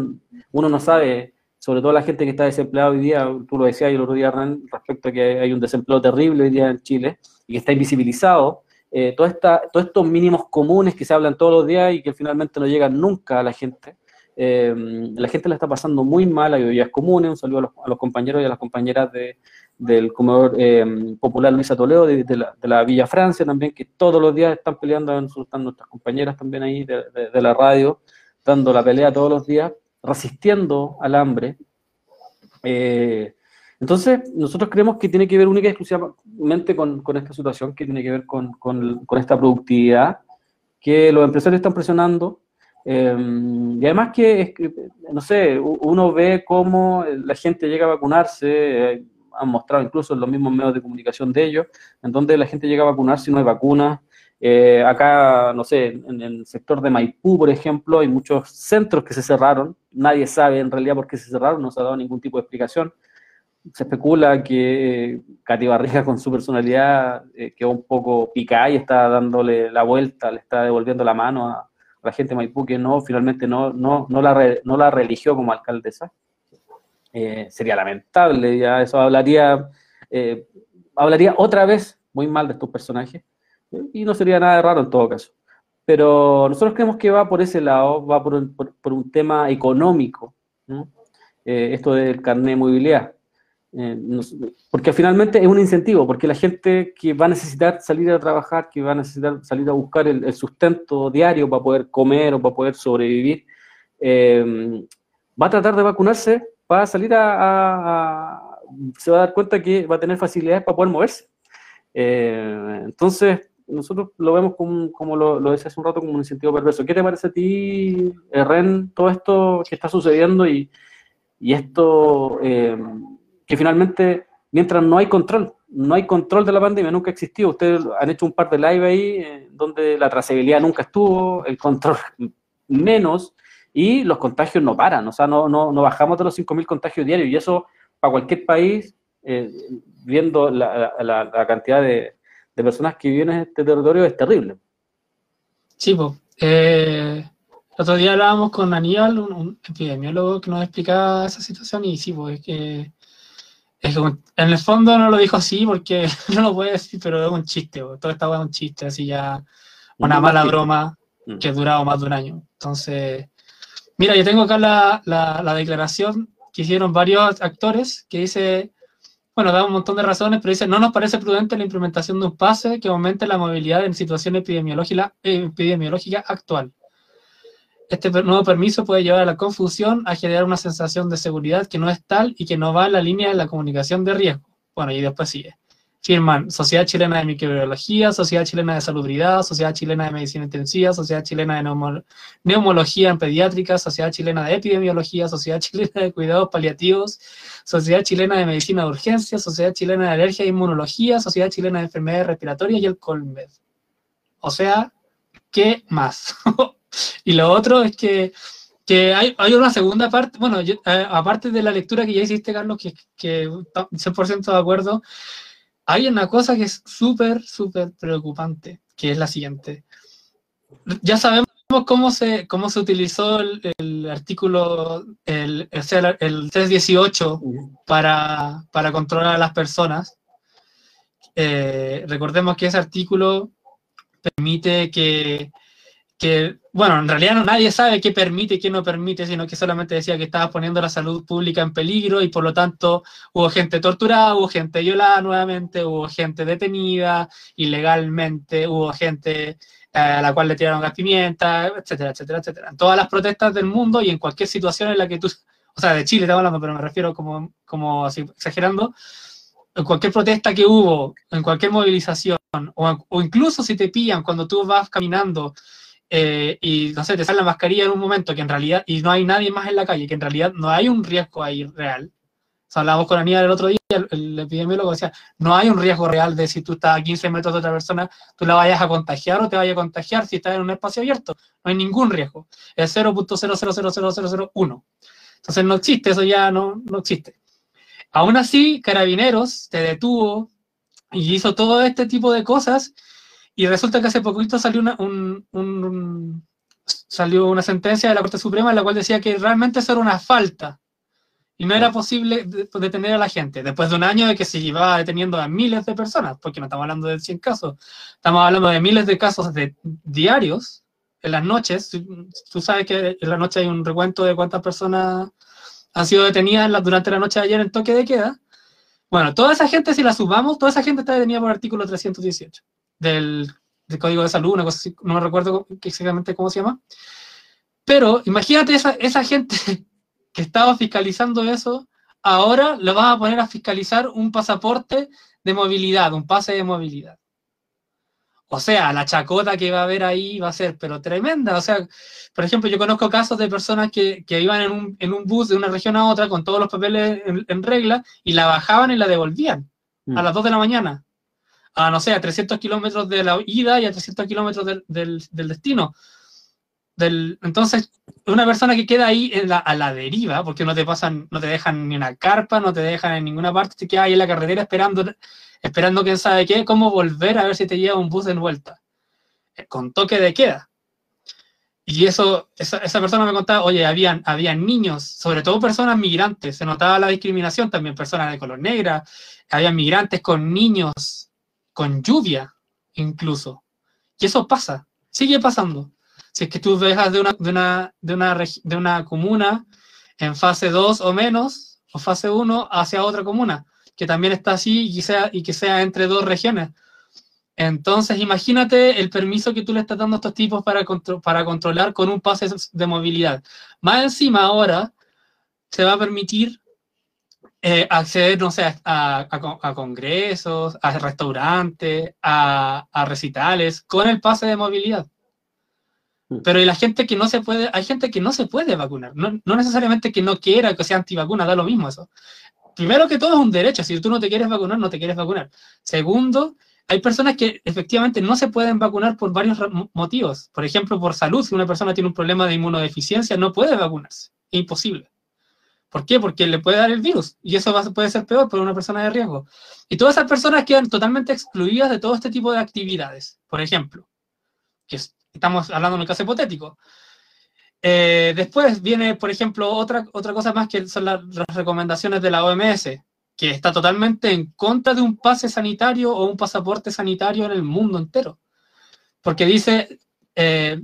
uno no sabe, sobre todo la gente que está desempleada hoy día, tú lo decías el otro día, respecto a que hay un desempleo terrible hoy día en Chile y que está invisibilizado, eh, todos estos mínimos comunes que se hablan todos los días y que finalmente no llegan nunca a la gente. Eh, la gente la está pasando muy mal, hay vidas comunes, un saludo a los, compañeros y a las compañeras del comedor eh, popular Luisa Toledo, de, la, Villa Francia también, que todos los días están peleando, están nuestras compañeras también ahí de, la radio, dando la pelea todos los días, resistiendo al hambre. Entonces, nosotros creemos que tiene que ver única y exclusivamente con, esta situación, que tiene que ver con, esta productividad, que los empresarios están presionando. Em, y además que, no sé, uno ve cómo la gente llega a vacunarse, eh, han mostrado incluso en los mismos medios de comunicación de ellos, en donde la gente llega a vacunarse y no hay vacunas. Eh, acá, no sé, en el sector de Maipú, por ejemplo, hay muchos centros que se cerraron. Nadie sabe en realidad por qué se cerraron, no se ha dado ningún tipo de explicación se especula que Katy Barriga con su personalidad eh, quedó un poco picada y está dándole la vuelta, le está devolviendo la mano a, la gente de Maipú que no, finalmente no, no, no, la, no la religió como alcaldesa. Eh, sería lamentable, ya eso hablaría, eh, hablaría otra vez muy mal de estos personajes y no sería nada raro en todo caso. pero nosotros creemos que va por ese lado, va por, un- por- por un tema económico, ¿no? Eh, esto del carnet de movilidad. Eh, porque finalmente es un incentivo, porque la gente que va a necesitar salir a trabajar, que va a necesitar salir a buscar el, el sustento diario para poder comer o para poder sobrevivir, eh, va a tratar de vacunarse, va a salir a, a- se va a dar cuenta que va a tener facilidades para poder moverse. Eh, entonces, nosotros lo vemos como, como lo, lo decía hace un rato, como un incentivo perverso. ¿Qué te parece a ti, eh, Ren, todo esto que está sucediendo y, y esto eh, que finalmente, mientras no hay control, no hay control de la pandemia, nunca existió. Ustedes han hecho un par de live ahí eh, donde la trazabilidad nunca estuvo, el control menos y los contagios no paran, o sea, no, no, no bajamos de los 5.000 contagios diarios y eso para cualquier país, eh, viendo la, la- la cantidad de, de personas que viven en este territorio, es terrible. Sí, pues. el otro día hablábamos con Aníbal, un, un epidemiólogo que nos explicaba esa situación, y sí, pues es que, es que en el fondo no lo dijo así porque no lo puede decir, pero es un chiste, po. todo esta es un chiste, así ya una Un mala broma Mm. que ha durado más de un año. Entonces, mira, yo tengo acá la, la- la declaración que hicieron varios actores que dice, bueno, da un montón de razones, pero dice, no nos parece prudente la implementación de un pase que aumente la movilidad en situación epidemiológica, epidemiológica actual. Este nuevo permiso puede llevar a la confusión, a generar una sensación de seguridad que no es tal y que no va en la línea de la comunicación de riesgo. Bueno, y después sigue. Firman Sociedad Chilena de Microbiología, Sociedad Chilena de Salubridad, Sociedad Chilena de Medicina Intensiva, Sociedad Chilena de Neumo- Neumología en Pediátrica, Sociedad Chilena de Epidemiología, Sociedad Chilena de Cuidados Paliativos, Sociedad Chilena de Medicina de Urgencia, Sociedad Chilena de Alergia e Inmunología, Sociedad Chilena de Enfermedades Respiratorias y el Colmed. O sea, ¿qué más? y lo otro es que, que hay, hay una segunda parte, bueno, eh, aparte de la lectura que ya hiciste, Carlos, que, que está 100% de acuerdo, hay una cosa que es súper, súper preocupante, que es la siguiente. Ya sabemos cómo se, cómo se utilizó el, el artículo, el, el 318 para, para controlar a las personas. Eh, recordemos que ese artículo permite que, que, bueno, en realidad no, nadie sabe qué permite y qué no permite, sino que solamente decía que estaba poniendo la salud pública en peligro y por lo tanto hubo gente torturada, hubo gente violada nuevamente, hubo gente detenida ilegalmente, hubo gente eh, a la cual le tiraron gas pimienta, etcétera, etcétera, etcétera. En todas las protestas del mundo y en cualquier situación en la que tú, o sea, de Chile estamos hablando, pero me refiero como, como así, exagerando, en cualquier protesta que hubo, en cualquier movilización, o, o incluso si te pillan cuando tú vas caminando eh, y, no sé, te sale la mascarilla en un momento que en realidad, y no hay nadie más en la calle, que en realidad no hay un riesgo ahí real. O sea, hablábamos con Aníbal el otro día, el, el epidemiólogo decía, no hay un riesgo real de si tú estás a 15 metros de otra persona, tú la vayas a contagiar o te vayas a contagiar si estás en un espacio abierto. No hay ningún riesgo. Es 0.000001. Entonces no existe, eso ya no, no existe. Aún así, Carabineros te detuvo y hizo todo este tipo de cosas y resulta que hace poquito salió una, un, un- un- salió una sentencia de la Corte Suprema en la cual decía que realmente eso era una falta y no era posible de- detener a la gente después de un año de que se llevaba deteniendo a miles de personas, porque no estamos hablando de 100 casos, estamos hablando de miles de casos de diarios en las noches. Tú- sabes que en la noche hay un recuento de cuántas personas han sido detenidas durante la noche de ayer en toque de queda. Bueno, toda esa gente, si la sumamos, toda esa gente está detenida por artículo 318 del, del Código de Salud, una cosa así, no me recuerdo exactamente cómo se llama. Pero imagínate esa, esa gente que estaba fiscalizando eso, ahora le vas a poner a fiscalizar un pasaporte de movilidad, un pase de movilidad. O sea, la chacota que va a haber ahí va a ser, pero tremenda. O sea, por ejemplo, yo conozco casos de personas que, que iban en un, en un bus de una región a otra con todos los papeles en, en regla y la bajaban y la devolvían Mm. a las 2 de la mañana. A, no sé, a 300 kilómetros de la ida y a 300 kilómetros del, destino. Entonces, una persona que queda ahí en la, a la deriva, porque no te pasan, no te dejan ni una carpa, no te dejan en ninguna parte, te quedas ahí en la carretera esperando, esperando quién sabe qué, cómo volver a ver si te lleva un bus en vuelta. Eh, Con toque de queda. Y eso, esa, esa persona me contaba, oye, habían, habían niños, sobre todo personas migrantes, se notaba la discriminación también, personas de color negra, había migrantes con niños, con lluvia incluso. Y eso pasa. Sigue pasando. Si es que tú dejas de una, de una, de una, de una comuna en fase 2 o menos, o fase 1, hacia otra comuna, que también está así y sea, y que sea entre dos regiones. Entonces, imagínate el permiso que tú le estás dando a estos tipos para, para controlar con un pase de movilidad. Más encima ahora se va a permitir eh, acceder, no sé, a, a, congresos, a restaurantes, a, a, recitales, con el pase de movilidad. Mm. Pero hay la gente que no se puede, hay gente que no se puede vacunar, no, no necesariamente que no quiera que sea antivacuna, da lo mismo eso. Primero que todo es un derecho, si tú no te quieres vacunar, no te quieres vacunar. Segundo, hay personas que efectivamente no se pueden vacunar por varios motivos. Por ejemplo, por salud, si una persona tiene un problema de inmunodeficiencia, no puede vacunarse. Es imposible. ¿Por qué? Porque le puede dar el virus y eso puede ser peor para una persona de riesgo. Y todas esas personas quedan totalmente excluidas de todo este tipo de actividades. Por ejemplo, que estamos hablando en un caso hipotético. Eh, después viene, por ejemplo, otra, otra cosa más que son las recomendaciones de la OMS, que está totalmente en contra de un pase sanitario o un pasaporte sanitario en el mundo entero. Porque dice, eh,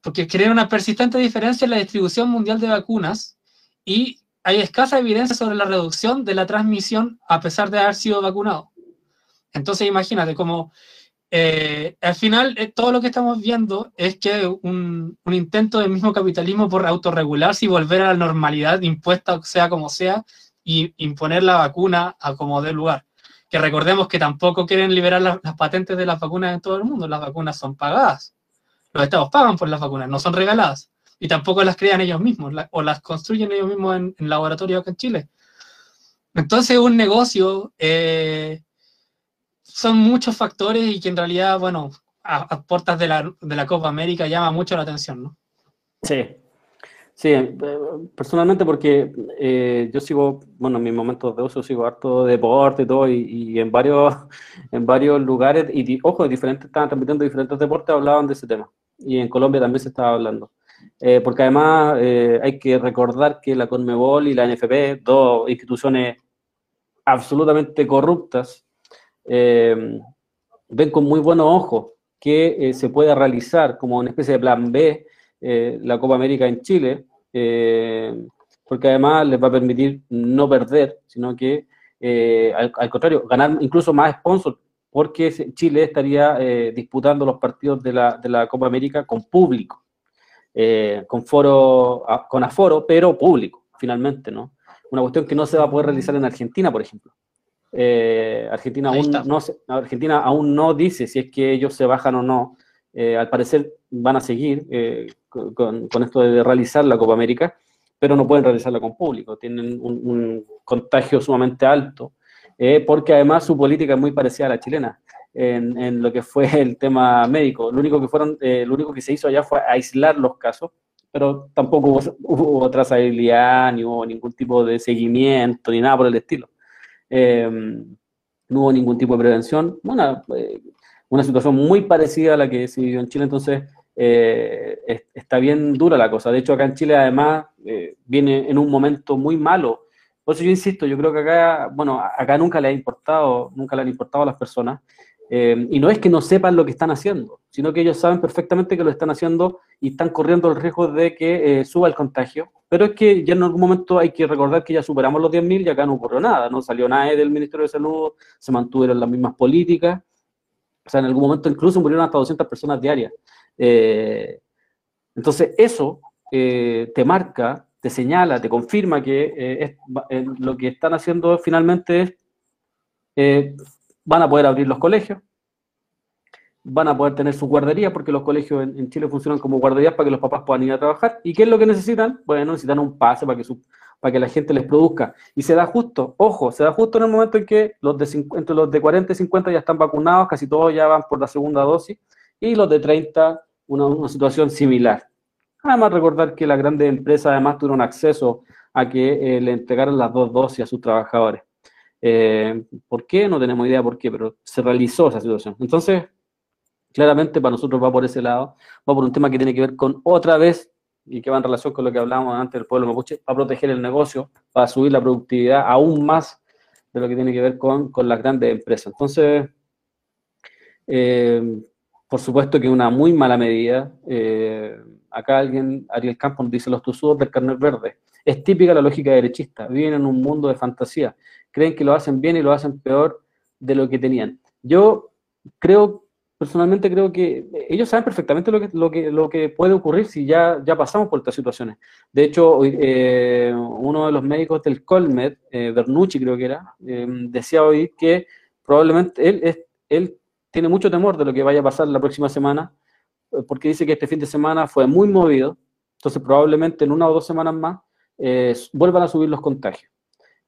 porque crea una persistente diferencia en la distribución mundial de vacunas y hay escasa evidencia sobre la reducción de la transmisión a pesar de haber sido vacunado. Entonces imagínate como eh, al final eh, todo lo que estamos viendo es que un, intento del mismo capitalismo por autorregularse y volver a la normalidad impuesta, sea como sea, y imponer la vacuna a como dé lugar. Que recordemos que tampoco quieren liberar las, patentes de las vacunas en todo el mundo, las vacunas son pagadas. Los estados pagan por las vacunas, no son regaladas. Y tampoco las crean ellos mismos, o las construyen ellos mismos en, en laboratorios acá en Chile. Entonces, un negocio eh, son muchos factores y que en realidad, bueno, a, a puertas de la, de la, Copa América llama mucho la atención, ¿no? Sí, Sí, eh, personalmente porque eh, yo sigo, bueno, en mis momentos de uso sigo harto deporte y todo, y, en, varios, en varios lugares, y ojo, diferentes, estaban transmitiendo diferentes deportes, hablaban de ese tema. Y en Colombia también se estaba hablando. Eh, porque además hay que recordar que la Conmebol y la NFP, dos instituciones absolutamente corruptas, ven con muy buenos ojos que se pueda realizar como una especie de plan B la Copa América en Chile, eh, porque además les va a permitir no perder, sino que eh, al, contrario, ganar incluso más sponsors, porque Chile estaría eh, disputando los partidos de la, de la, Copa América con público, con foro, con aforo, pero público, finalmente, ¿no? Una cuestión que no se va a poder realizar en Argentina, por ejemplo. Argentina, aún no, Argentina aún no dice si es que ellos se bajan o no. al parecer van a seguir con, esto de realizar la Copa América, pero no pueden realizarla con público, tienen un, contagio sumamente alto, eh, porque además su política es muy parecida a la chilena. En, lo que fue el tema médico. Lo único que fueron, eh, lo único que se hizo allá fue aislar los casos, pero tampoco hubo, hubo trazabilidad, ni hubo ningún tipo de seguimiento, ni nada por el estilo. Em, no hubo ningún tipo de prevención. Bueno, eh, una situación muy parecida a la que se vivió en Chile, entonces eh, está bien dura la cosa. De hecho, acá en Chile además viene en un momento muy malo. Por eso yo insisto, yo creo que acá, bueno, acá nunca le ha importado, nunca le han importado a las personas. Eh, y no es que no sepan lo que están haciendo, sino que ellos saben perfectamente que lo están haciendo y están corriendo el riesgo de que suba el contagio. Pero es que ya en algún momento hay que recordar que ya superamos los 10.000 y acá no ocurrió nada, no salió nada del Ministerio de Salud, se mantuvieron las mismas políticas. O sea, en algún momento incluso murieron hasta 200 personas diarias. Eh, entonces, eso eh, te marca, te señala, te confirma que eh, lo que están haciendo finalmente es, van a poder abrir los colegios, van a poder tener su guardería, porque los colegios en, Chile funcionan como guarderías para que los papás puedan ir a trabajar. ¿Y qué es lo que necesitan? Bueno, necesitan un pase para que, para que la gente les produzca. Y se da justo, ojo, se da justo en el momento en que los de entre los de 40 y 50 ya están vacunados, casi todos ya van por la segunda dosis, y los de 30 una, situación similar. Además, recordar que las grandes empresas además tuvieron acceso a que eh, le entregaran las dos dosis a sus trabajadores. Eh, ¿Por qué? No tenemos idea por qué, pero se realizó esa situación. Entonces, claramente para nosotros va por ese lado, va por un tema que tiene que ver con otra vez, y que va en relación con lo que hablábamos antes del pueblo mapuche, para proteger el negocio, para subir la productividad aún más de lo que tiene que ver con, las grandes empresas. Entonces, eh, por supuesto que una muy mala medida. Eh, acá alguien, Ariel Campos, dice los tosudos del carnet verde. Es típica la lógica derechista. Viven en un mundo de fantasía. Creen que lo hacen bien y lo hacen peor de lo que tenían. Yo creo, personalmente creo que ellos saben perfectamente lo que, lo que, lo que puede ocurrir si ya, ya pasamos por estas situaciones. De hecho, eh, uno de los médicos del Colmed, eh, Bernucci creo que era, eh, decía hoy que probablemente él, él tiene mucho temor de lo que vaya a pasar la próxima semana, eh, porque dice que este fin de semana fue muy movido, entonces probablemente en una o dos semanas más vuelvan a subir los contagios.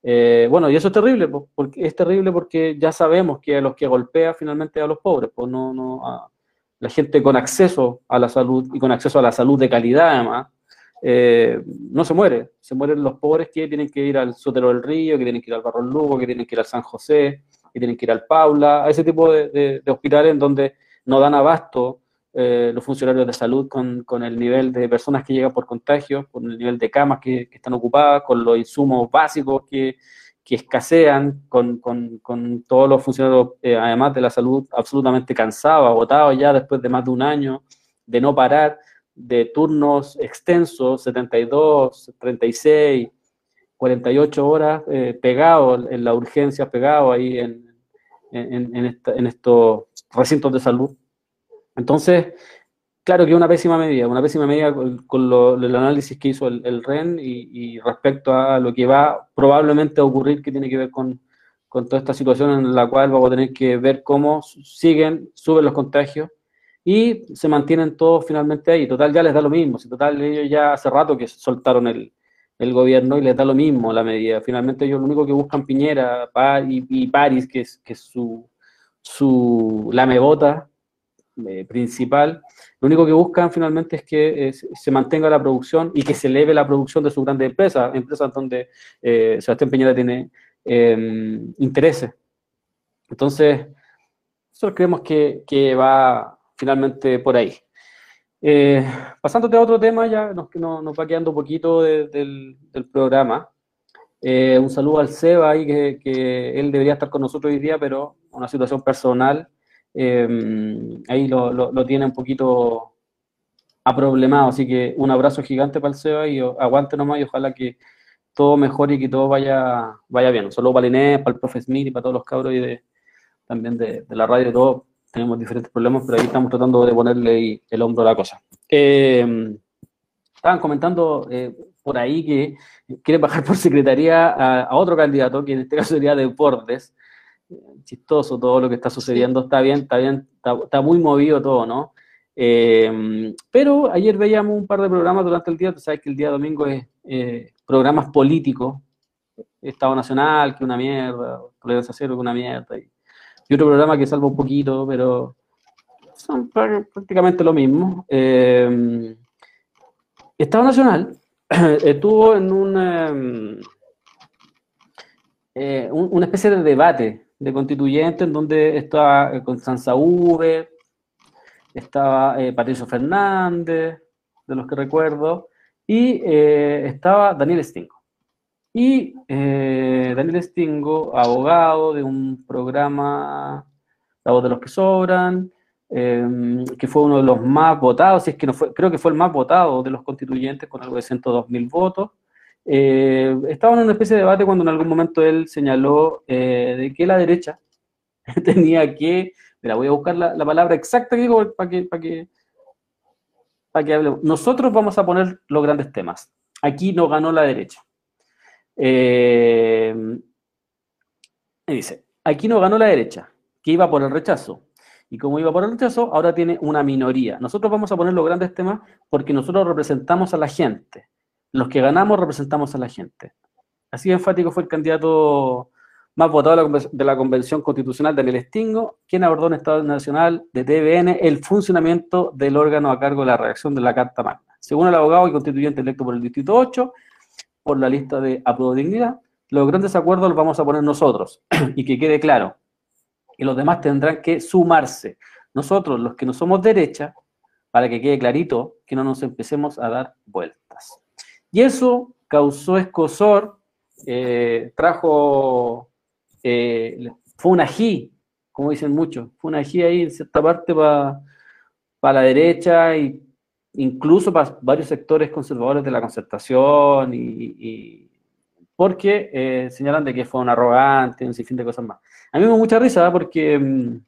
Eh, bueno, y eso es terrible, porque es terrible porque ya sabemos que a los que golpea finalmente a los pobres, pues no, no la gente con acceso a la salud y con acceso a la salud de calidad además, no se muere, se mueren los pobres que tienen que ir al Sotero del Río, que tienen que ir al Barro Lugo, que tienen que ir al San José, y tienen que ir al Paula, a ese tipo de, hospitales en donde no dan abasto eh, los funcionarios de salud con, con, el nivel de personas que llegan por contagio, con el nivel de camas que, están ocupadas, con los insumos básicos que, que escasean, con, con, con, todos los funcionarios, eh, además de la salud, absolutamente cansados, agotados ya después de más de un año, de no parar, de turnos extensos, 72, 36, 48 horas eh, pegado en la urgencia, pegado ahí en, en, estos recintos de salud. Entonces, claro que es una pésima medida, una pésima medida con, el análisis que hizo el, REN y, respecto a lo que va probablemente a ocurrir que tiene que ver con, con toda esta situación en la cual vamos a tener que ver cómo siguen, suben los contagios y se mantienen todos finalmente ahí. Total, ya les da lo mismo. Si total, ellos ya hace rato que soltaron el, gobierno y les da lo mismo la medida. Finalmente ellos lo único que buscan Piñera y, y París, que es, que su, su lamebota eh, principal, lo único que buscan finalmente es que se mantenga la producción y que se eleve la producción de sus grandes empresas, empresas donde eh, Sebastián Piñera tiene em, intereses. Entonces, nosotros creemos que, que va finalmente por ahí. Eh, pasándote a otro tema, ya nos, nos va quedando un poquito del, programa. Eh, un saludo al Seba ahí, que, él debería estar con nosotros hoy día, pero una situación personal eh, ahí lo, tiene un poquito aproblemado. Así que un abrazo gigante para el Seba y aguante nomás y ojalá que todo mejore y que todo vaya, vaya bien. Saludo para Inés, para el profe Smith y para todos los cabros y de, también de, la radio y tenemos diferentes problemas, pero ahí estamos tratando de ponerle el hombro a la cosa. Eh, estaban comentando eh, por ahí que quiere bajar por secretaría a, otro candidato, que en este caso sería Deportes. Chistoso todo lo que está sucediendo, está bien, está bien, está, muy movido todo, ¿no? Eh, pero ayer veíamos un par de programas durante el día, tú sabes que el día domingo es programas políticos, Estado Nacional, que una mierda, Tolerancia Cero, que una mierda, y y otro programa que salva un poquito, pero son prácticamente lo mismo. Eh, Estado Nacional estuvo en em, eh, un, una especie de debate de constituyente en donde estaba eh, Constanza V, estaba Patricio Fernández, de los que recuerdo, y estaba Daniel Stingo. Y eh, Daniel Stingo, abogado de un programa, La voz de los que sobran, em, que fue uno de los más votados, si es que no fue, creo que fue el más votado de los constituyentes, con algo de 102 mil votos. Eh, estaba en una especie de debate cuando en algún momento él señaló eh, de que la derecha tenía que, mira, voy a buscar la, palabra exacta que digo para que, para para hablemos. Nosotros vamos a poner los grandes temas. Aquí no ganó la derecha. Eh, dice, aquí no ganó la derecha, que iba por el rechazo. Y como iba por el rechazo, ahora tiene una minoría. Nosotros vamos a poner los grandes temas porque nosotros representamos a la gente. Los que ganamos representamos a la gente. Así enfático fue el candidato más votado de la Convención Constitucional, Daniel Stingo, quien abordó en Estado Nacional de TVN el funcionamiento del órgano a cargo de la redacción de la Carta Magna. Según el abogado y constituyente electo por el Distrito 8, por la lista de apruebo dignidad, los grandes acuerdos los vamos a poner nosotros y que quede claro. Y los demás tendrán que sumarse. Nosotros, los que no somos derecha, para que quede clarito, que no nos empecemos a dar vueltas. Y eso causó escosor, eh, trajo, eh, fue un ají, como dicen muchos, fue un ají ahí en cierta parte para la derecha e incluso para varios sectores conservadores de la concertación, y, porque eh, señalan de que fue un arrogante, un sinfín de cosas más. A mí me da mucha risa porque mm,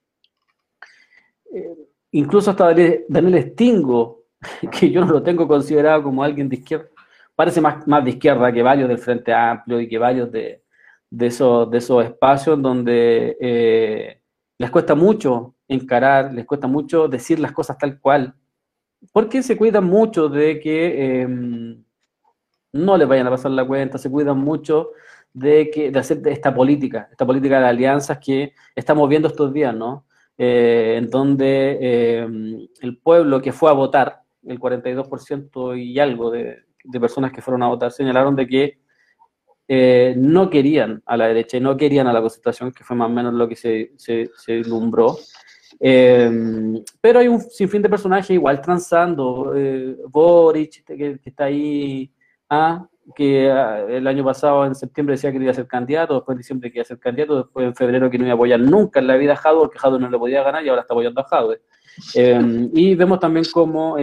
eh, incluso hasta Daniel Stingo, que yo no lo tengo considerado como alguien de izquierda, parece más, más de izquierda que varios del Frente Amplio y que varios de, de, esos, de esos espacios donde eh, les cuesta mucho encarar, les cuesta mucho decir las cosas tal cual, porque se cuidan mucho de que em, no les vayan a pasar la cuenta, se cuidan mucho de, que, de hacer esta política, esta política de alianzas que estamos viendo estos días, ¿no? Eh, en donde em, el pueblo que fue a votar, el 42% y algo de, de, personas que fueron a votar, señalaron de que eh, no querían a la derecha y no querían a la concentración, que fue más o menos lo que se, se, se ilumbró. Eh, pero hay un sinfín de personajes igual transando. Eh, Boric, que, está ahí, ah, que ah, el año pasado, en septiembre, decía que iba a ser candidato, después en diciembre que iba a ser candidato, después en febrero que no iba a apoyar nunca en la vida a Jadwe, porque Jadwe no le podía ganar y ahora está apoyando a Jadwe. Eh, y vemos también como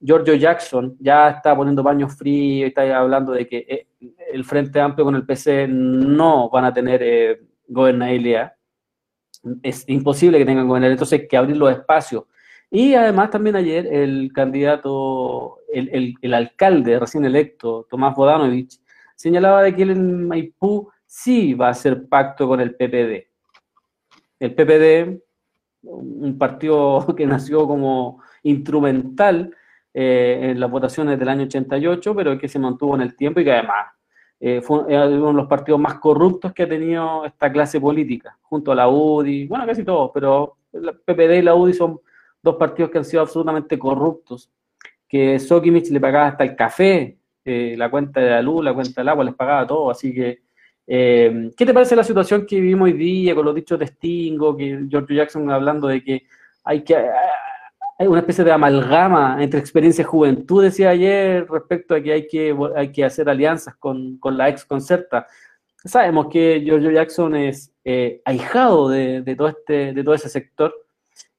Giorgio Jackson ya está poniendo baños fríos, está hablando de que el Frente Amplio con el PC no van a tener gobernabilidad es imposible que tengan gobernador, entonces hay que abrir los espacios. Y además también ayer el candidato, el, el, alcalde recién electo, Tomás Bodanovich, señalaba de que él en Maipú sí va a hacer pacto con el PPD. El PPD, un partido que nació como instrumental eh, en las votaciones del año 88, pero que se mantuvo en el tiempo y que además eh, fue uno de los partidos más corruptos que ha tenido esta clase política, junto a la UDI, bueno, casi todos, pero la PPD y la UDI son dos partidos que han sido absolutamente corruptos, que Sokimich le pagaba hasta el café, eh, la cuenta de la luz, la cuenta del agua, les pagaba todo, así que, eh, ¿qué te parece la situación que vivimos hoy día con los dichos de Stingo, que George Jackson hablando de que hay que hay una especie de amalgama entre experiencia y juventud, decía ayer, respecto a que hay que, hay que hacer alianzas con, con la ex concerta. Sabemos que Giorgio Jackson es eh, ahijado de, de, todo este, de todo ese sector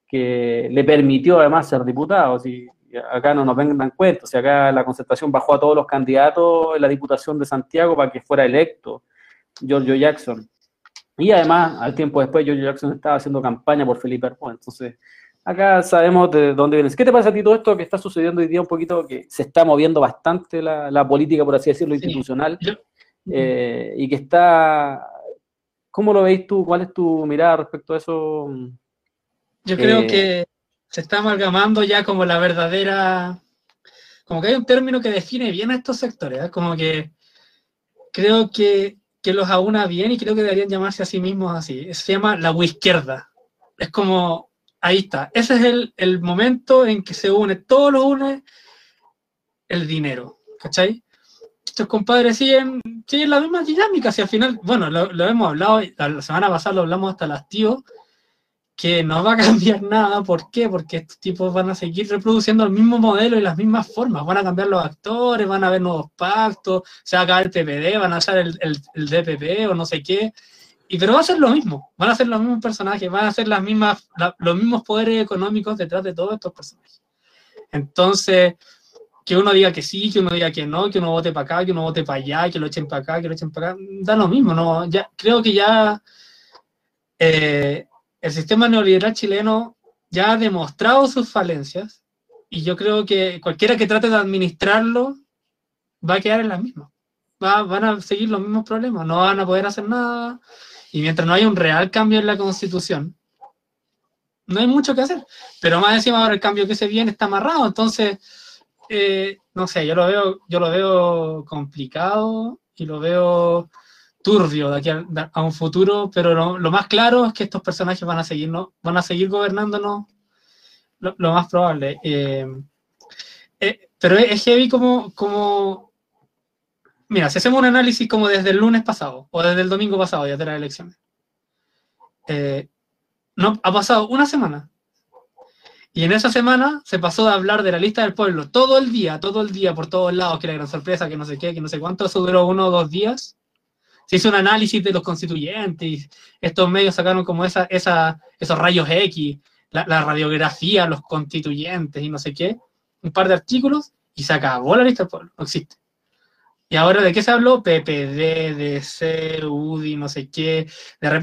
que le permitió además ser diputado. Si acá no nos vengan cuenta, si acá la concertación bajó a todos los candidatos en la Diputación de Santiago para que fuera electo Giorgio Jackson. Y además, al tiempo después, Giorgio Jackson estaba haciendo campaña por Felipe Arpón. Entonces, acá sabemos de dónde vienes. ¿Qué te pasa a ti todo esto que está sucediendo hoy día un poquito, que se está moviendo bastante la, política, por así decirlo, institucional, eh, y que está... ¿Cómo lo veis tú? ¿Cuál es tu mirada respecto a eso? Yo creo eh, que se está amalgamando ya como la verdadera... Como que hay un término que define bien a estos sectores, ¿eh? como que creo que, que los aúna bien y creo que deberían llamarse a sí mismos así. Se llama la izquierda. Es como ahí está. Ese es el, el, momento en que se une, todo lo une el dinero, ¿cachai? Estos compadres siguen, siguen la misma dinámica, si al final, bueno, lo, lo, hemos hablado, la semana pasada lo hablamos hasta las tíos, que no va a cambiar nada, ¿por qué? Porque estos tipos van a seguir reproduciendo el mismo modelo y las mismas formas, van a cambiar los actores, van a haber nuevos pactos, se va a acabar el PPD, van a hacer el, el, el DPP o no sé qué, y pero va a ser lo mismo, van a ser los mismos personajes, van a ser las mismas, los mismos poderes económicos detrás de todos estos personajes. Entonces, que uno diga que sí, que uno diga que no, que uno vote para acá, que uno vote para allá, que lo echen para acá, que lo echen para acá, da lo mismo, ¿no? Ya, creo que ya eh, el sistema neoliberal chileno ya ha demostrado sus falencias y yo creo que cualquiera que trate de administrarlo va a quedar en la misma. Va, van a seguir los mismos problemas, no van a poder hacer nada, y mientras no haya un real cambio en la constitución, no hay mucho que hacer. Pero más encima ahora el cambio que se viene está amarrado. Entonces, eh, no sé, yo lo veo, yo lo veo complicado y lo veo turbio de aquí a, un futuro, pero lo, más claro es que estos personajes van a seguir, van a seguir gobernándonos lo, más probable. Eh, eh, pero es heavy como, como Mira, si hacemos un análisis como desde el lunes pasado o desde el domingo pasado, ya de las elecciones, eh, no, ha pasado una semana. Y en esa semana se pasó de hablar de la lista del pueblo todo el día, todo el día, por todos lados, que era gran sorpresa, que no sé qué, que no sé cuánto, eso duró uno o dos días. Se hizo un análisis de los constituyentes, estos medios sacaron como esa, esa, esos rayos X la, la radiografía, los constituyentes y no sé qué, un par de artículos y se acabó la lista del pueblo, no existe. Y ahora, ¿de qué se habló? PPD, DC, UDI, no sé qué.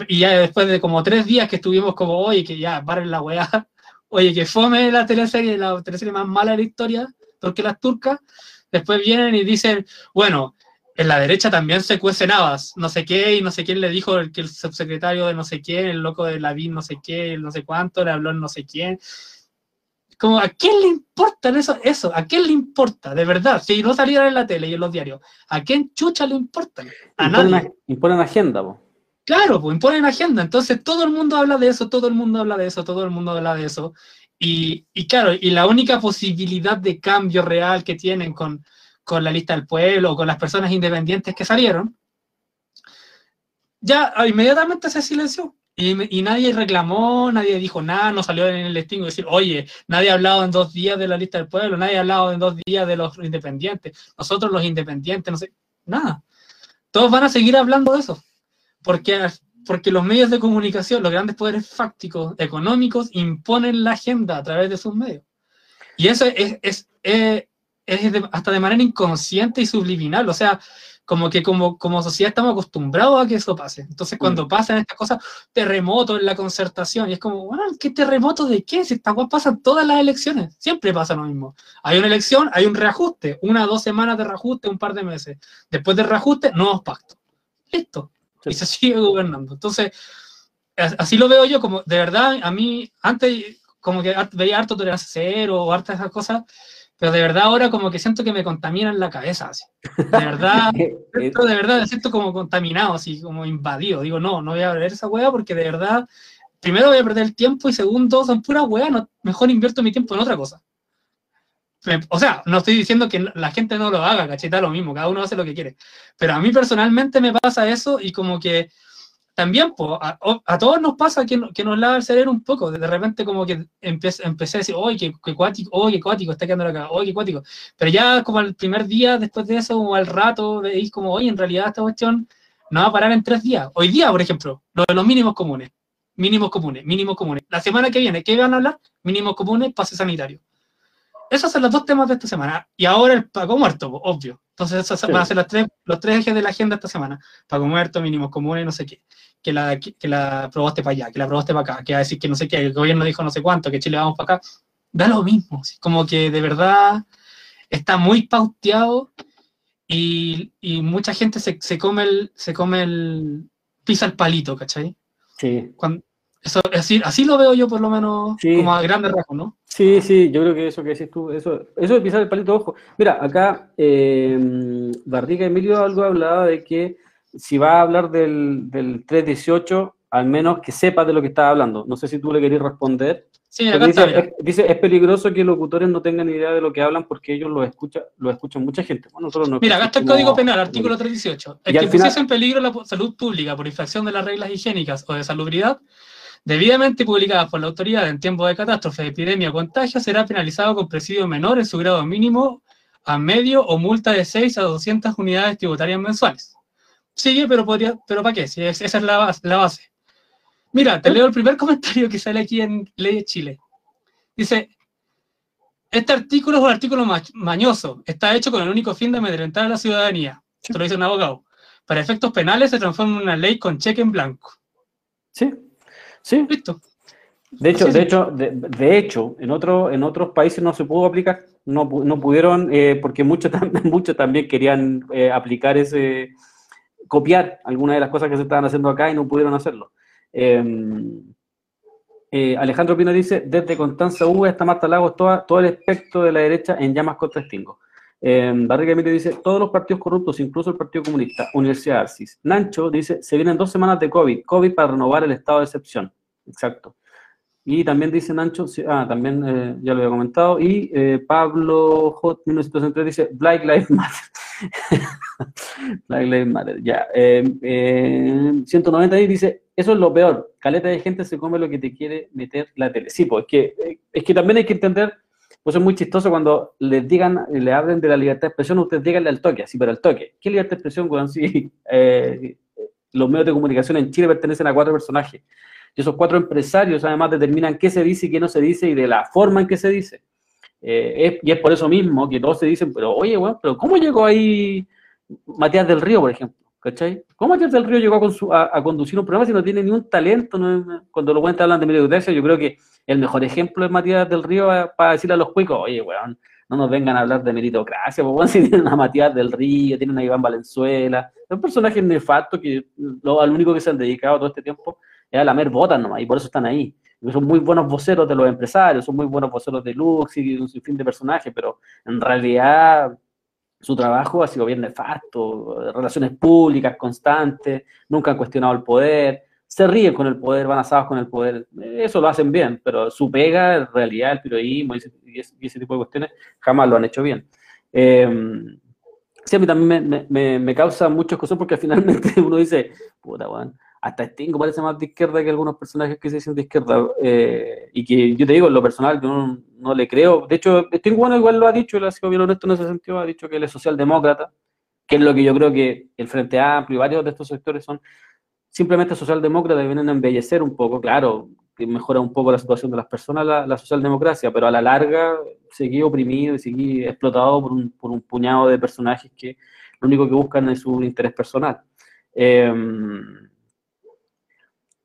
Y ya después de como tres días que estuvimos como, oye, que ya, paren la weá. Oye, que fome la teleserie, la teleserie más mala de la historia, porque las turcas. Después vienen y dicen, bueno, en la derecha también se cuecen habas, no sé qué, y no sé quién le dijo el, que el subsecretario de no sé qué, el loco de Lavín no sé qué, el no sé cuánto, le habló el no sé quién. Como, ¿a quién le importa eso? eso? ¿A quién le importa? De verdad, si no saliera en la tele y en los diarios, ¿a quién chucha le importa? A Imponen, nadie. imponen agenda, po. Claro, pues imponen agenda. Entonces todo el mundo habla de eso, todo el mundo habla de eso, todo el mundo habla de eso. Y, y claro, y la única posibilidad de cambio real que tienen con, con la lista del pueblo o con las personas independientes que salieron, ya inmediatamente se silenció. Y, y nadie reclamó, nadie dijo nada, no salió en el listing decir, oye, nadie ha hablado en dos días de la lista del pueblo, nadie ha hablado en dos días de los independientes, nosotros los independientes, no sé, nada. Todos van a seguir hablando de eso porque, porque los medios de comunicación, los grandes poderes fácticos, económicos, imponen la agenda a través de sus medios. Y eso es, es, es- es de- hasta de manera inconsciente y subliminal, o sea, como que como, como sociedad estamos acostumbrados a que eso pase. Entonces, cuando pasan estas cosas, terremotos en la concertación, y es como, bueno, ¿qué terremoto de qué? Si estas cosas pasan todas las elecciones, siempre pasa lo mismo. Hay una elección, hay un reajuste, una o dos semanas de reajuste, un par de meses. Después del reajuste, nuevos pactos. Listo Sí. y se sigue gobernando. Entonces, as- así lo veo yo, como de verdad, a mí, antes como que veía harto tolerancia cero o hartas esas cosas, pero de verdad ahora como que siento que me contaminan la cabeza, así. De verdad, Eh, eh, siento, de verdad me siento como contaminado, así como invadido. Digo, no, no voy a ver esa hueá porque de verdad, primero voy a perder el tiempo y segundo, son puras hueá, no, mejor invierto mi tiempo en otra cosa. O sea, no estoy diciendo que la gente no lo haga, cacheta, lo mismo, cada uno hace lo que quiere. Pero a mí personalmente me pasa eso y como que también po, a, todos nos pasa que, no- que nos lava el cerebro un poco. De repente como que empecé, empecé a decir, oye, qué, qué cuático, oye, qué cuático, está quedando acá, oye, qué cuático. Pero ya como al primer día después de eso o al rato veis como, oye, en realidad esta cuestión no va a parar en tres días. Hoy día, por ejemplo, lo de los mínimos comunes. Mínimos comunes, mínimos comunes. La semana que viene, ¿qué van a hablar? Mínimos comunes, pase sanitario. Esos son los dos temas de esta semana. Y ahora el pago muerto, obvio. Entonces, esos Sí. van a ser las tres, los tres ejes de la agenda esta semana. Pago muerto, mínimos comunes, no sé qué. Que la, que, que la aprobaste para allá, que la aprobaste para acá, que va a decir que no sé qué, que el gobierno dijo no sé cuánto, que Chile vamos para acá. Da lo mismo. así Como que de verdad está muy pauteado y, y mucha gente se, se come el, se come el, pisa el palito, ¿cachai? sí. Cuando, eso, así, así lo veo yo por lo menos Sí. como a grandes rasgos, ¿no? Sí, sí, yo creo que eso que decís tú, eso, eso de pisar el palito ojo. Mira, acá eh, Barriga Emilio algo hablaba de que si va a hablar del, del 318, al menos que sepa de lo que está hablando. No sé si tú le querías responder. Sí, acá dice, es, dice, es peligroso que locutores no tengan idea de lo que hablan porque ellos lo escuchan, lo escuchan mucha gente. Bueno, nosotros no Mira, acá está el Código Penal, artículo 318. El Y que final- pusiese en peligro la salud pública por infracción de las reglas higiénicas o de salubridad, debidamente publicadas por la autoridad en tiempo de catástrofe, epidemia o contagio, será penalizado con presidio menor en su grado mínimo a medio o multa de 6 a 200 unidades tributarias mensuales. Sigue, pero podría, pero ¿para qué? Si es- esa es la base, la base. Mira, te leo el primer comentario que sale aquí en Ley de Chile. Dice, este artículo es un artículo ma- mañoso. Está hecho con el único fin de amedrentar a la ciudadanía. Esto lo dice un abogado. Para efectos penales se transforma en una ley con cheque en blanco. Sí, sí. Listo. De hecho, de hecho, de, de hecho, en otro, en otros países no se pudo aplicar, no, no pudieron, eh, porque muchos muchos también querían eh, aplicar ese, copiar algunas de las cosas que se estaban haciendo acá y no pudieron hacerlo. Eh, eh, Alejandro Pino dice, desde Constanza U hasta Marta Lagos, toda- todo el espectro de la derecha en llamas contra Stingo. Eh, Barriga Emilio dice, todos los partidos corruptos, incluso el Partido Comunista, Universidad Arcis. Nancho dice, se vienen dos semanas de COVID, COVID para renovar el estado de excepción. Exacto. Y también dice Nancho, sí, ah, también eh, ya lo había comentado, y eh, Pablo Hot 1963 dice, Black Lives Matter. Black Lives Matter, ya. Eh, eh, 190 ahí dice, eso es lo peor, caleta de gente se come lo que te quiere meter la tele. Sí, pues es que, eh, es que también hay que entender, pues es muy chistoso cuando les digan, le hablen de la libertad de expresión, ustedes díganle al toque, así, pero al toque. ¿Qué libertad de expresión? Si eh, los medios de comunicación en Chile pertenecen a cuatro personajes. Y esos cuatro empresarios además determinan qué se dice y qué no se dice y de la forma en que se dice. Eh, y es por eso mismo que todos se dicen, pero oye, bueno, pero ¿cómo llegó ahí Matías del Río, por ejemplo? ¿Cachai? ¿Cómo Matías del Río llegó a, conducir un programa si no tiene ni un talento? cuando lo cuentan hablan de de yo creo que el mejor ejemplo es Matías del Río para decirle a los cuicos, oye, weón, no nos vengan a hablar de meritocracia, pues si tienen a Matías del Río, tienen a Iván Valenzuela, son personajes nefastos que lo, al único que se han dedicado todo este tiempo es a lamer botas nomás, y por eso están ahí. Son muy buenos voceros de los empresarios, son muy buenos voceros de Lux y un sinfín de personajes, pero en realidad su trabajo ha sido bien nefasto, relaciones públicas constantes, nunca han cuestionado el poder, se ríen con el poder, van asados con el poder, eso lo hacen bien, pero su pega, en realidad, el periodismo y ese, tipo de cuestiones jamás lo han hecho bien. Eh, sí, a mí también me, causa muchas cosas porque finalmente uno dice, puta, bueno, hasta Stingo parece más de izquierda que algunos personajes que se dicen de izquierda. Eh, y que yo te digo, en lo personal, yo no, le creo. De hecho, Stingo bueno, igual lo ha dicho, él ha sido bien honesto en ese sentido, ha dicho que él es socialdemócrata, que es lo que yo creo que el Frente Amplio y varios de estos sectores son simplemente socialdemócratas y vienen a embellecer un poco, claro, que mejora un poco la situación de las personas la, socialdemocracia, pero a la larga seguí oprimido y seguí explotado por un, por un puñado de personajes que lo único que buscan es un interés personal. Eh,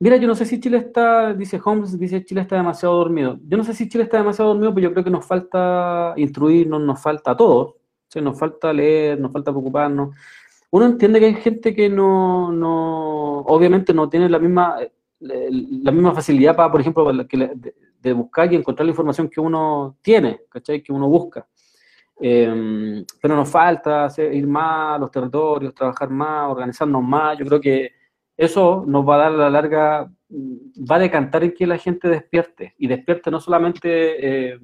Mira, yo no sé si Chile está, dice Holmes, dice Chile está demasiado dormido. Yo no sé si Chile está demasiado dormido, pero yo creo que nos falta instruirnos, nos falta a todos. nos falta leer, nos falta preocuparnos. Uno entiende que hay gente que no, no obviamente no tiene la misma, la misma facilidad para, por ejemplo, de, buscar y encontrar la información que uno tiene, ¿cachai? Que uno busca. Em, pero nos falta ir más a los territorios, trabajar más, organizarnos más. Yo creo que eso nos va a dar a la larga, mm, va a decantar en que la gente despierte, y despierte no solamente eh,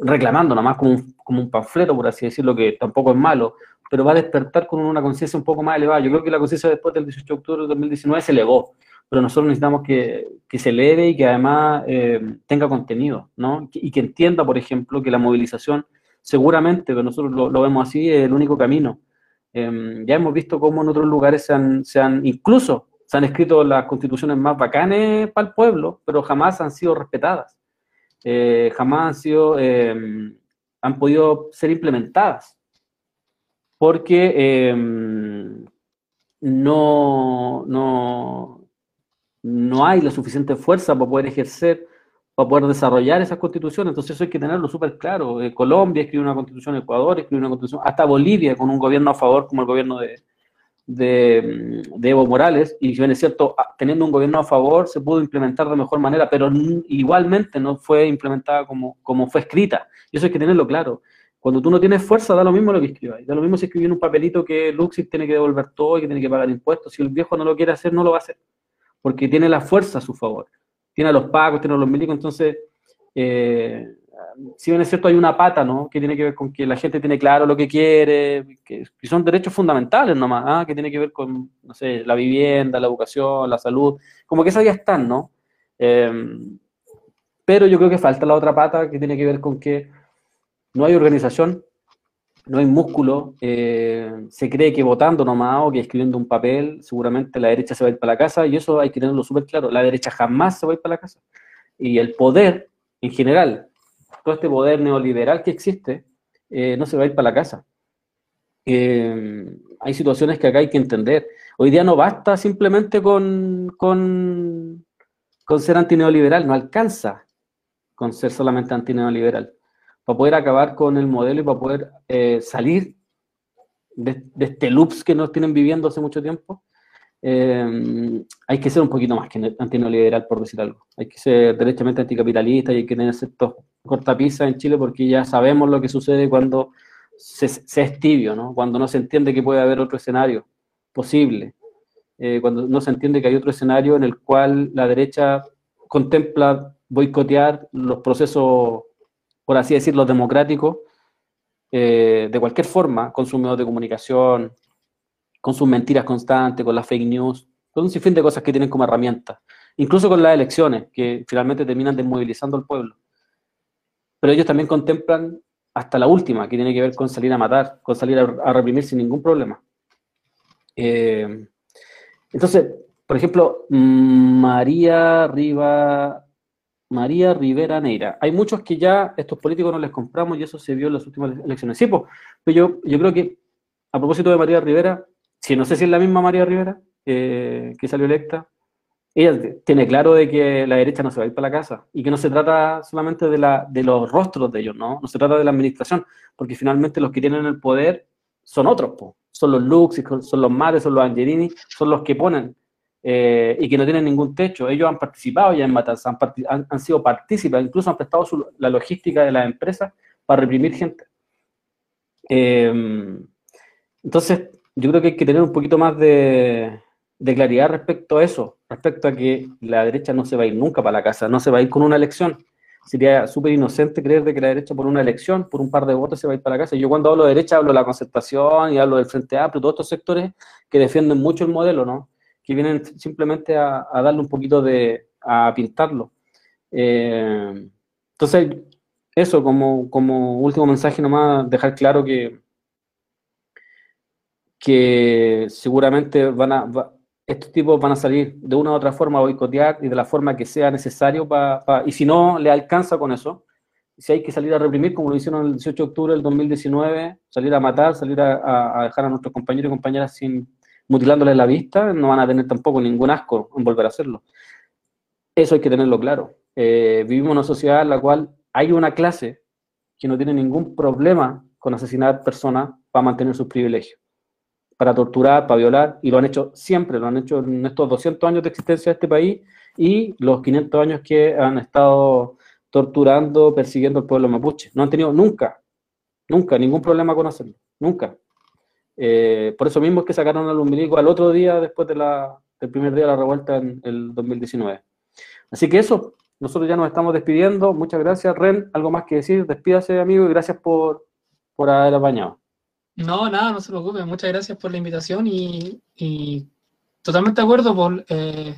reclamando, nada más como un, como un panfleto, por así decirlo, que tampoco es malo, pero va a despertar con una conciencia un poco más elevada. Yo creo que la conciencia después del 18 de octubre de 2019 se elevó, pero nosotros necesitamos que, que se eleve y que además eh, tenga contenido, ¿no? Y que entienda, por ejemplo, que la movilización, seguramente, pero nosotros lo, lo vemos así, es el único camino Em, ya hemos visto cómo en otros lugares se han, se han, incluso se han escrito las constituciones más bacanes para el pueblo, pero jamás han sido respetadas. Eh, jamás han sido, em, han podido ser implementadas. Porque em, no, no, no hay la suficiente fuerza para poder ejercer para poder desarrollar esas constituciones. Entonces eso hay que tenerlo súper claro. Eh, Colombia escribe una constitución, Ecuador escribe una constitución, hasta Bolivia con un gobierno a favor como el gobierno de, de, Evo Morales, y si bien es cierto, ah, teniendo un gobierno a favor se pudo implementar de mejor manera, pero igualmente no fue implementada como, como fue escrita. Y eso hay que tenerlo claro. Cuando tú no tienes fuerza, da lo mismo lo que escribas. Da lo mismo si escribí en un papelito que Luxis tiene que devolver todo y que tiene que pagar impuestos. Si el viejo no lo quiere hacer, no lo va a hacer. Porque tiene la fuerza a su favor tiene a los pagos, tiene los milicos, entonces, eh, si bien es cierto, hay una pata, ¿no? Que tiene que ver con que la gente tiene claro lo que quiere, que, son derechos fundamentales nomás, ¿ah? que tiene que ver con, no sé, la vivienda, la educación, la salud, como que esas ya están, ¿no? Eh, pero yo creo que falta la otra pata que tiene que ver con que no hay organización, no hay músculo, eh, se cree que votando nomás o que escribiendo un papel, seguramente la derecha se va a ir para la casa, y eso hay que tenerlo súper claro, la derecha jamás se va a ir para la casa. Y el poder, en general, todo este poder neoliberal que existe, eh, no se va a ir para la casa. Eh, hay situaciones que acá hay que entender. Hoy día no basta simplemente con, con, con ser antineoliberal, no alcanza con ser solamente antineoliberal para poder acabar con el modelo y para poder eh, salir de, este loops que nos tienen viviendo hace mucho tiempo, eh, hay que ser un poquito más que antineoliberal, por decir algo. Hay que ser derechamente anticapitalista y hay que tener ciertos cortapisas en Chile porque ya sabemos lo que sucede cuando se, es tibio, ¿no? cuando no se entiende que puede haber otro escenario posible, eh, cuando no se entiende que hay otro escenario en el cual la derecha contempla boicotear los procesos por así decirlo, democrático, eh, de cualquier forma, con sus medios de comunicación, con sus mentiras constantes, con las fake news, con un sinfín de cosas que tienen como herramienta, incluso con las elecciones, que finalmente terminan desmovilizando al pueblo. Pero ellos también contemplan hasta la última, que tiene que ver con salir a matar, con salir a, reprimir sin ningún problema. Eh, entonces, por ejemplo, María Riva, María Rivera Neira. Hay muchos que ya estos políticos no les compramos y eso se vio en las últimas elecciones. Sí, pues, pero yo, yo creo que, a propósito de María Rivera, si no sé si es la misma María Rivera eh, que salió electa, ella tiene claro de que la derecha no se va a ir para la casa y que no se trata solamente de, la, de los rostros de ellos, ¿no? No se trata de la administración, porque finalmente los que tienen el poder son otros, son los Lux, son los Mares, son los Angelini, son los que ponen eh, y que no tienen ningún techo. Ellos han participado ya en matanzas, han, han, sido partícipes, incluso han prestado la logística de las empresas para reprimir gente. Eh, entonces, yo creo que hay que tener un poquito más de, de, claridad respecto a eso, respecto a que la derecha no se va a ir nunca para la casa, no se va a ir con una elección. Sería súper inocente creer de que la derecha por una elección, por un par de votos, se va a ir para la casa. Yo cuando hablo de derecha hablo de la concertación y hablo del Frente Amplio, todos estos sectores que defienden mucho el modelo, ¿no? Que vienen simplemente a, darle un poquito de, a pintarlo. Eh, entonces, eso como, como último mensaje nomás, dejar claro que, que seguramente van a, estos tipos van a salir de una u otra forma a boicotear y de la forma que sea necesario para, y si no le alcanza con eso, si hay que salir a reprimir, como lo hicieron el 18 de octubre del 2019, salir a matar, salir a dejar a nuestros compañeros y compañeras sin, mutilándoles la vista, no van a tener tampoco ningún asco en volver a hacerlo. Eso hay que tenerlo claro. Eh, vivimos en una sociedad en la cual hay una clase que no tiene ningún problema con asesinar personas para mantener sus privilegios, para torturar, para violar, y lo han hecho siempre, lo han hecho en estos 200 años de existencia de este país y los 500 años que han estado torturando, persiguiendo al pueblo mapuche. No han tenido nunca, nunca ningún problema con hacerlo, nunca. Eh, por eso mismo es que sacaron al umbilico al otro día después del primer día de la revuelta en el 2019. Así que eso, nosotros ya nos estamos despidiendo. Muchas gracias, Ren. ¿Algo más que decir? Despídase, amigo, y gracias por, por haber apañado. No, nada, no se preocupe. Muchas gracias por la invitación y, totalmente de acuerdo. Eh,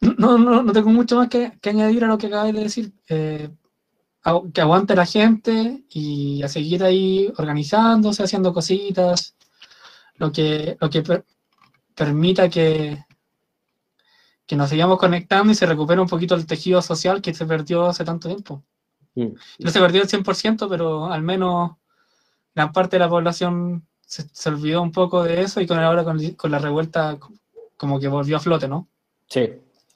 no, no, no, tengo mucho más que, que, añadir a lo que acabas de decir. Eh, que aguante la gente y a seguir ahí organizándose, haciendo cositas, lo que, lo que permita que, que nos sigamos conectando y se recupere un poquito el tejido social que se perdió hace tanto tiempo. Mm. No se perdió el 100%, pero al menos gran parte de la población se, olvidó un poco de eso y con ahora con, con la revuelta como que volvió a flote, ¿no? Sí,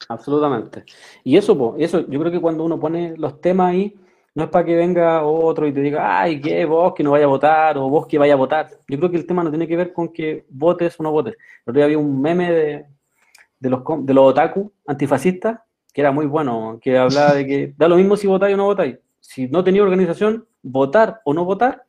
absolutamente. Y eso, eso, yo creo que cuando uno pone los temas ahí, no es para que venga otro y te diga, ay, ¿qué? Vos que no vaya a votar o vos que vaya a votar. Yo creo que el tema no tiene que ver con que votes o no votes. El otro día había un meme de, los, de los otaku antifascistas que era muy bueno, que hablaba de que da lo mismo si votáis o no votáis. Si no tenía organización, votar o no votar,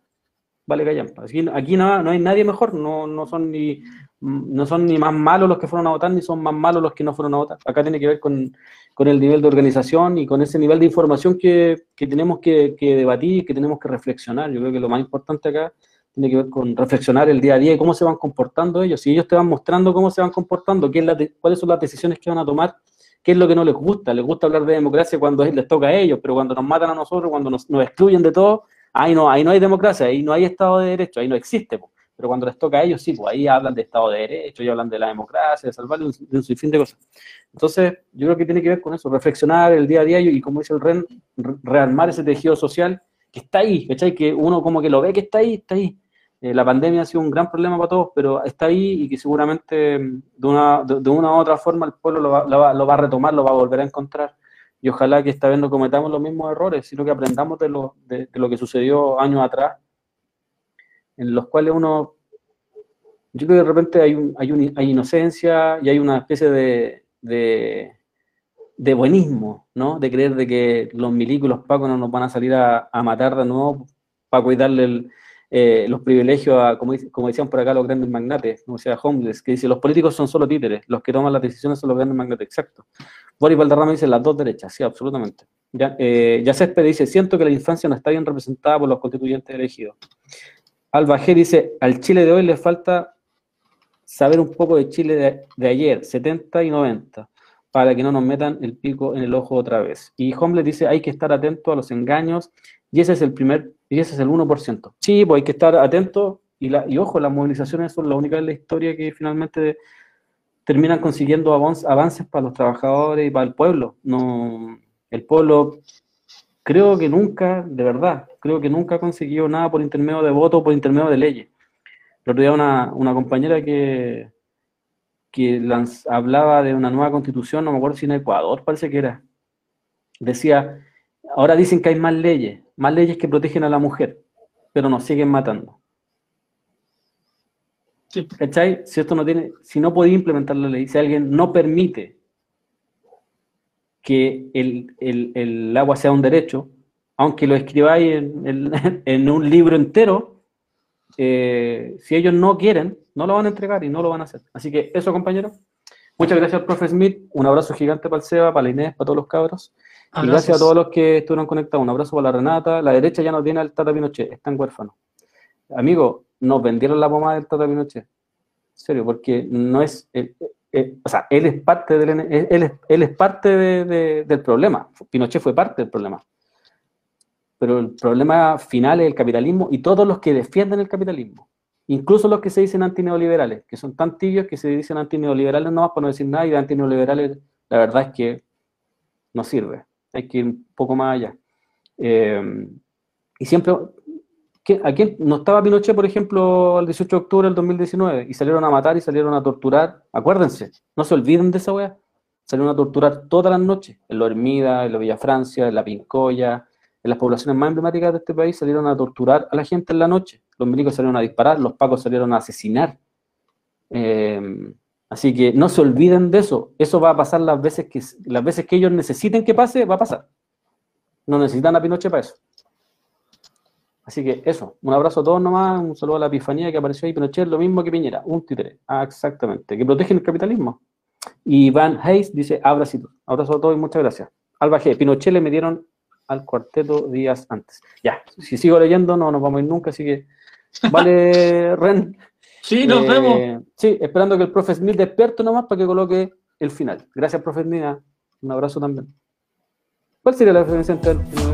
vale callan. Aquí, aquí no, no hay nadie mejor, no, no son ni no son ni más malos los que fueron a votar, ni son más malos los que no fueron a votar. Acá tiene que ver con, con el nivel de organización y con ese nivel de información que, que tenemos que, que, debatir, que tenemos que reflexionar. Yo creo que lo más importante acá tiene que ver con reflexionar el día a día y cómo se van comportando ellos. Si ellos te van mostrando cómo se van comportando, qué es la cuáles son las decisiones que van a tomar, qué es lo que no les gusta. Les gusta hablar de democracia cuando les toca a ellos, pero cuando nos matan a nosotros, cuando nos, nos excluyen de todo, ahí no, ahí no hay democracia, ahí no hay Estado de Derecho, ahí no existe pero cuando les toca a ellos, sí, pues ahí hablan de Estado de Derecho, y hablan de la democracia, de salvar de un, sinfín de cosas. Entonces, yo creo que tiene que ver con eso, reflexionar el día a día y, como dice el REN, rearmar ese tejido social que está ahí, ¿cachai? Que uno como que lo ve que está ahí, está ahí. Eh, la pandemia ha sido un gran problema para todos, pero está ahí y que seguramente mm, de una, de, una u otra forma el pueblo lo va, lo, va, a retomar, lo va a volver a encontrar. Y ojalá que esta vez no cometamos los mismos errores, sino que aprendamos de lo, de lo que sucedió años atrás en los cuales uno, yo creo que de repente hay, un, hay, hay inocencia y hay una especie de, de, buenismo, ¿no? De creer de que los milicos los pacos no nos van a salir a, matar de nuevo para cuidarle eh, los privilegios a, como, como, decían por acá los grandes magnates, como decía Homeless, que dice, los políticos son solo títeres, los que toman las decisiones son los grandes magnates, exacto. Boris Valderrama dice las dos derechas, sí, absolutamente. Ya, eh, dice, siento que la infancia no está bien representada por los constituyentes elegidos. Alba G dice, al Chile de hoy le falta saber un poco de Chile de, ayer, 70 y 90, para que no nos metan el pico en el ojo otra vez. Y Homeless dice, hay que estar atento a los engaños, y ese es el primer, y ese es el 1%. Sí, pues hay que estar atento, y, la, y ojo, las movilizaciones son la única en la historia que finalmente terminan consiguiendo avances para los trabajadores y para el pueblo. No, el pueblo creo que nunca, de verdad, creo que nunca ha conseguido nada por intermedio de voto o por intermedio de leyes. El otro día una, una compañera que, que hablaba de una nueva constitución, no me acuerdo si en Ecuador parece que era, decía, ahora dicen que hay más leyes, más leyes que protegen a la mujer, pero nos siguen matando. ¿Cachai? Si esto no tiene, si no podía implementar la ley, si alguien no permite que el, agua sea un derecho, aunque lo escribáis en, un libro entero, eh, si ellos no quieren, no lo van a entregar y no lo van a hacer. Así que eso, compañeros. Muchas gracias al profe Smith, un abrazo gigante para el Seba, para la Inés, para todos los cabros. Y gracias a todos los que estuvieron conectados. Un abrazo para la Renata. La derecha ya no tiene al Tata Pinochet, están huérfanos. Amigo, nos vendieron la pomada del Tata Pinochet. En serio, porque no es. Eh, eh, o sea, él es parte del, él es, él es parte del problema. Pinochet fue parte del problema. Pero el problema final es el capitalismo y todos los que defienden el capitalismo. Incluso los que se dicen antineoliberales, que son tan tibios que se dicen antineoliberales no más para no decir nada y de antineoliberales la verdad es que no sirve. Hay que ir un poco más allá. Eh, y siempre, ¿A quién? No estaba Pinochet, por ejemplo, el 18 de octubre del 2019 y salieron a matar y salieron a torturar. Acuérdense, no se olviden de esa weá. Salieron a torturar todas las noches. En la Hermida, en la Villa Francia, en la Pincoya, en las poblaciones más emblemáticas de este país salieron a torturar a la gente en la noche. Los milicos salieron a disparar, los pacos salieron a asesinar. Eh, así que no se olviden de eso. Eso va a pasar las veces que, las veces que ellos necesiten que pase, va a pasar. No necesitan a Pinochet para eso. Así que eso, un abrazo a todos nomás, un saludo a la epifanía que apareció ahí, Pinochet, lo mismo que Piñera, un títere, ah, exactamente, que protegen el capitalismo. Y Van Hayes dice, abrazo, abrazo a todos y muchas gracias. Alba G, Pinochet le metieron al cuarteto días antes. Ya, si sigo leyendo no nos vamos a ir nunca, así que vale, Ren. Sí, nos eh, vemos. Sí, esperando que el profe Smith despierte nomás para que coloque el final. Gracias, profe Smith. Un abrazo también. ¿Cuál sería la diferencia entre el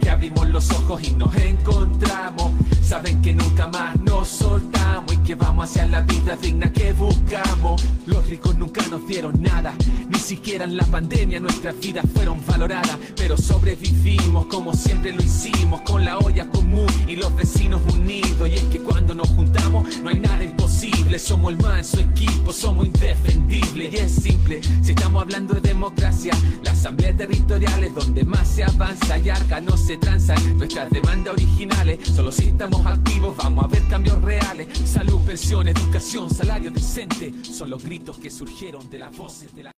que abrimos los ojos y nos encontramos. Saben que nunca más soltamos y que vamos hacia la vida digna que buscamos. Los ricos nunca nos dieron nada, ni siquiera en la pandemia nuestras vidas fueron valoradas, pero sobrevivimos como siempre lo hicimos, con la olla común y los vecinos unidos. Y es que cuando nos juntamos no hay nada imposible, somos el manso equipo, somos indefendibles y es simple. Si estamos hablando de democracia, la asamblea territorial es donde más se avanza y arca no se transan nuestras demandas originales, solo si estamos activos, vamos a ver cambios reales. Salud, pensión, educación, salario decente, son los gritos que surgieron de las voces de la...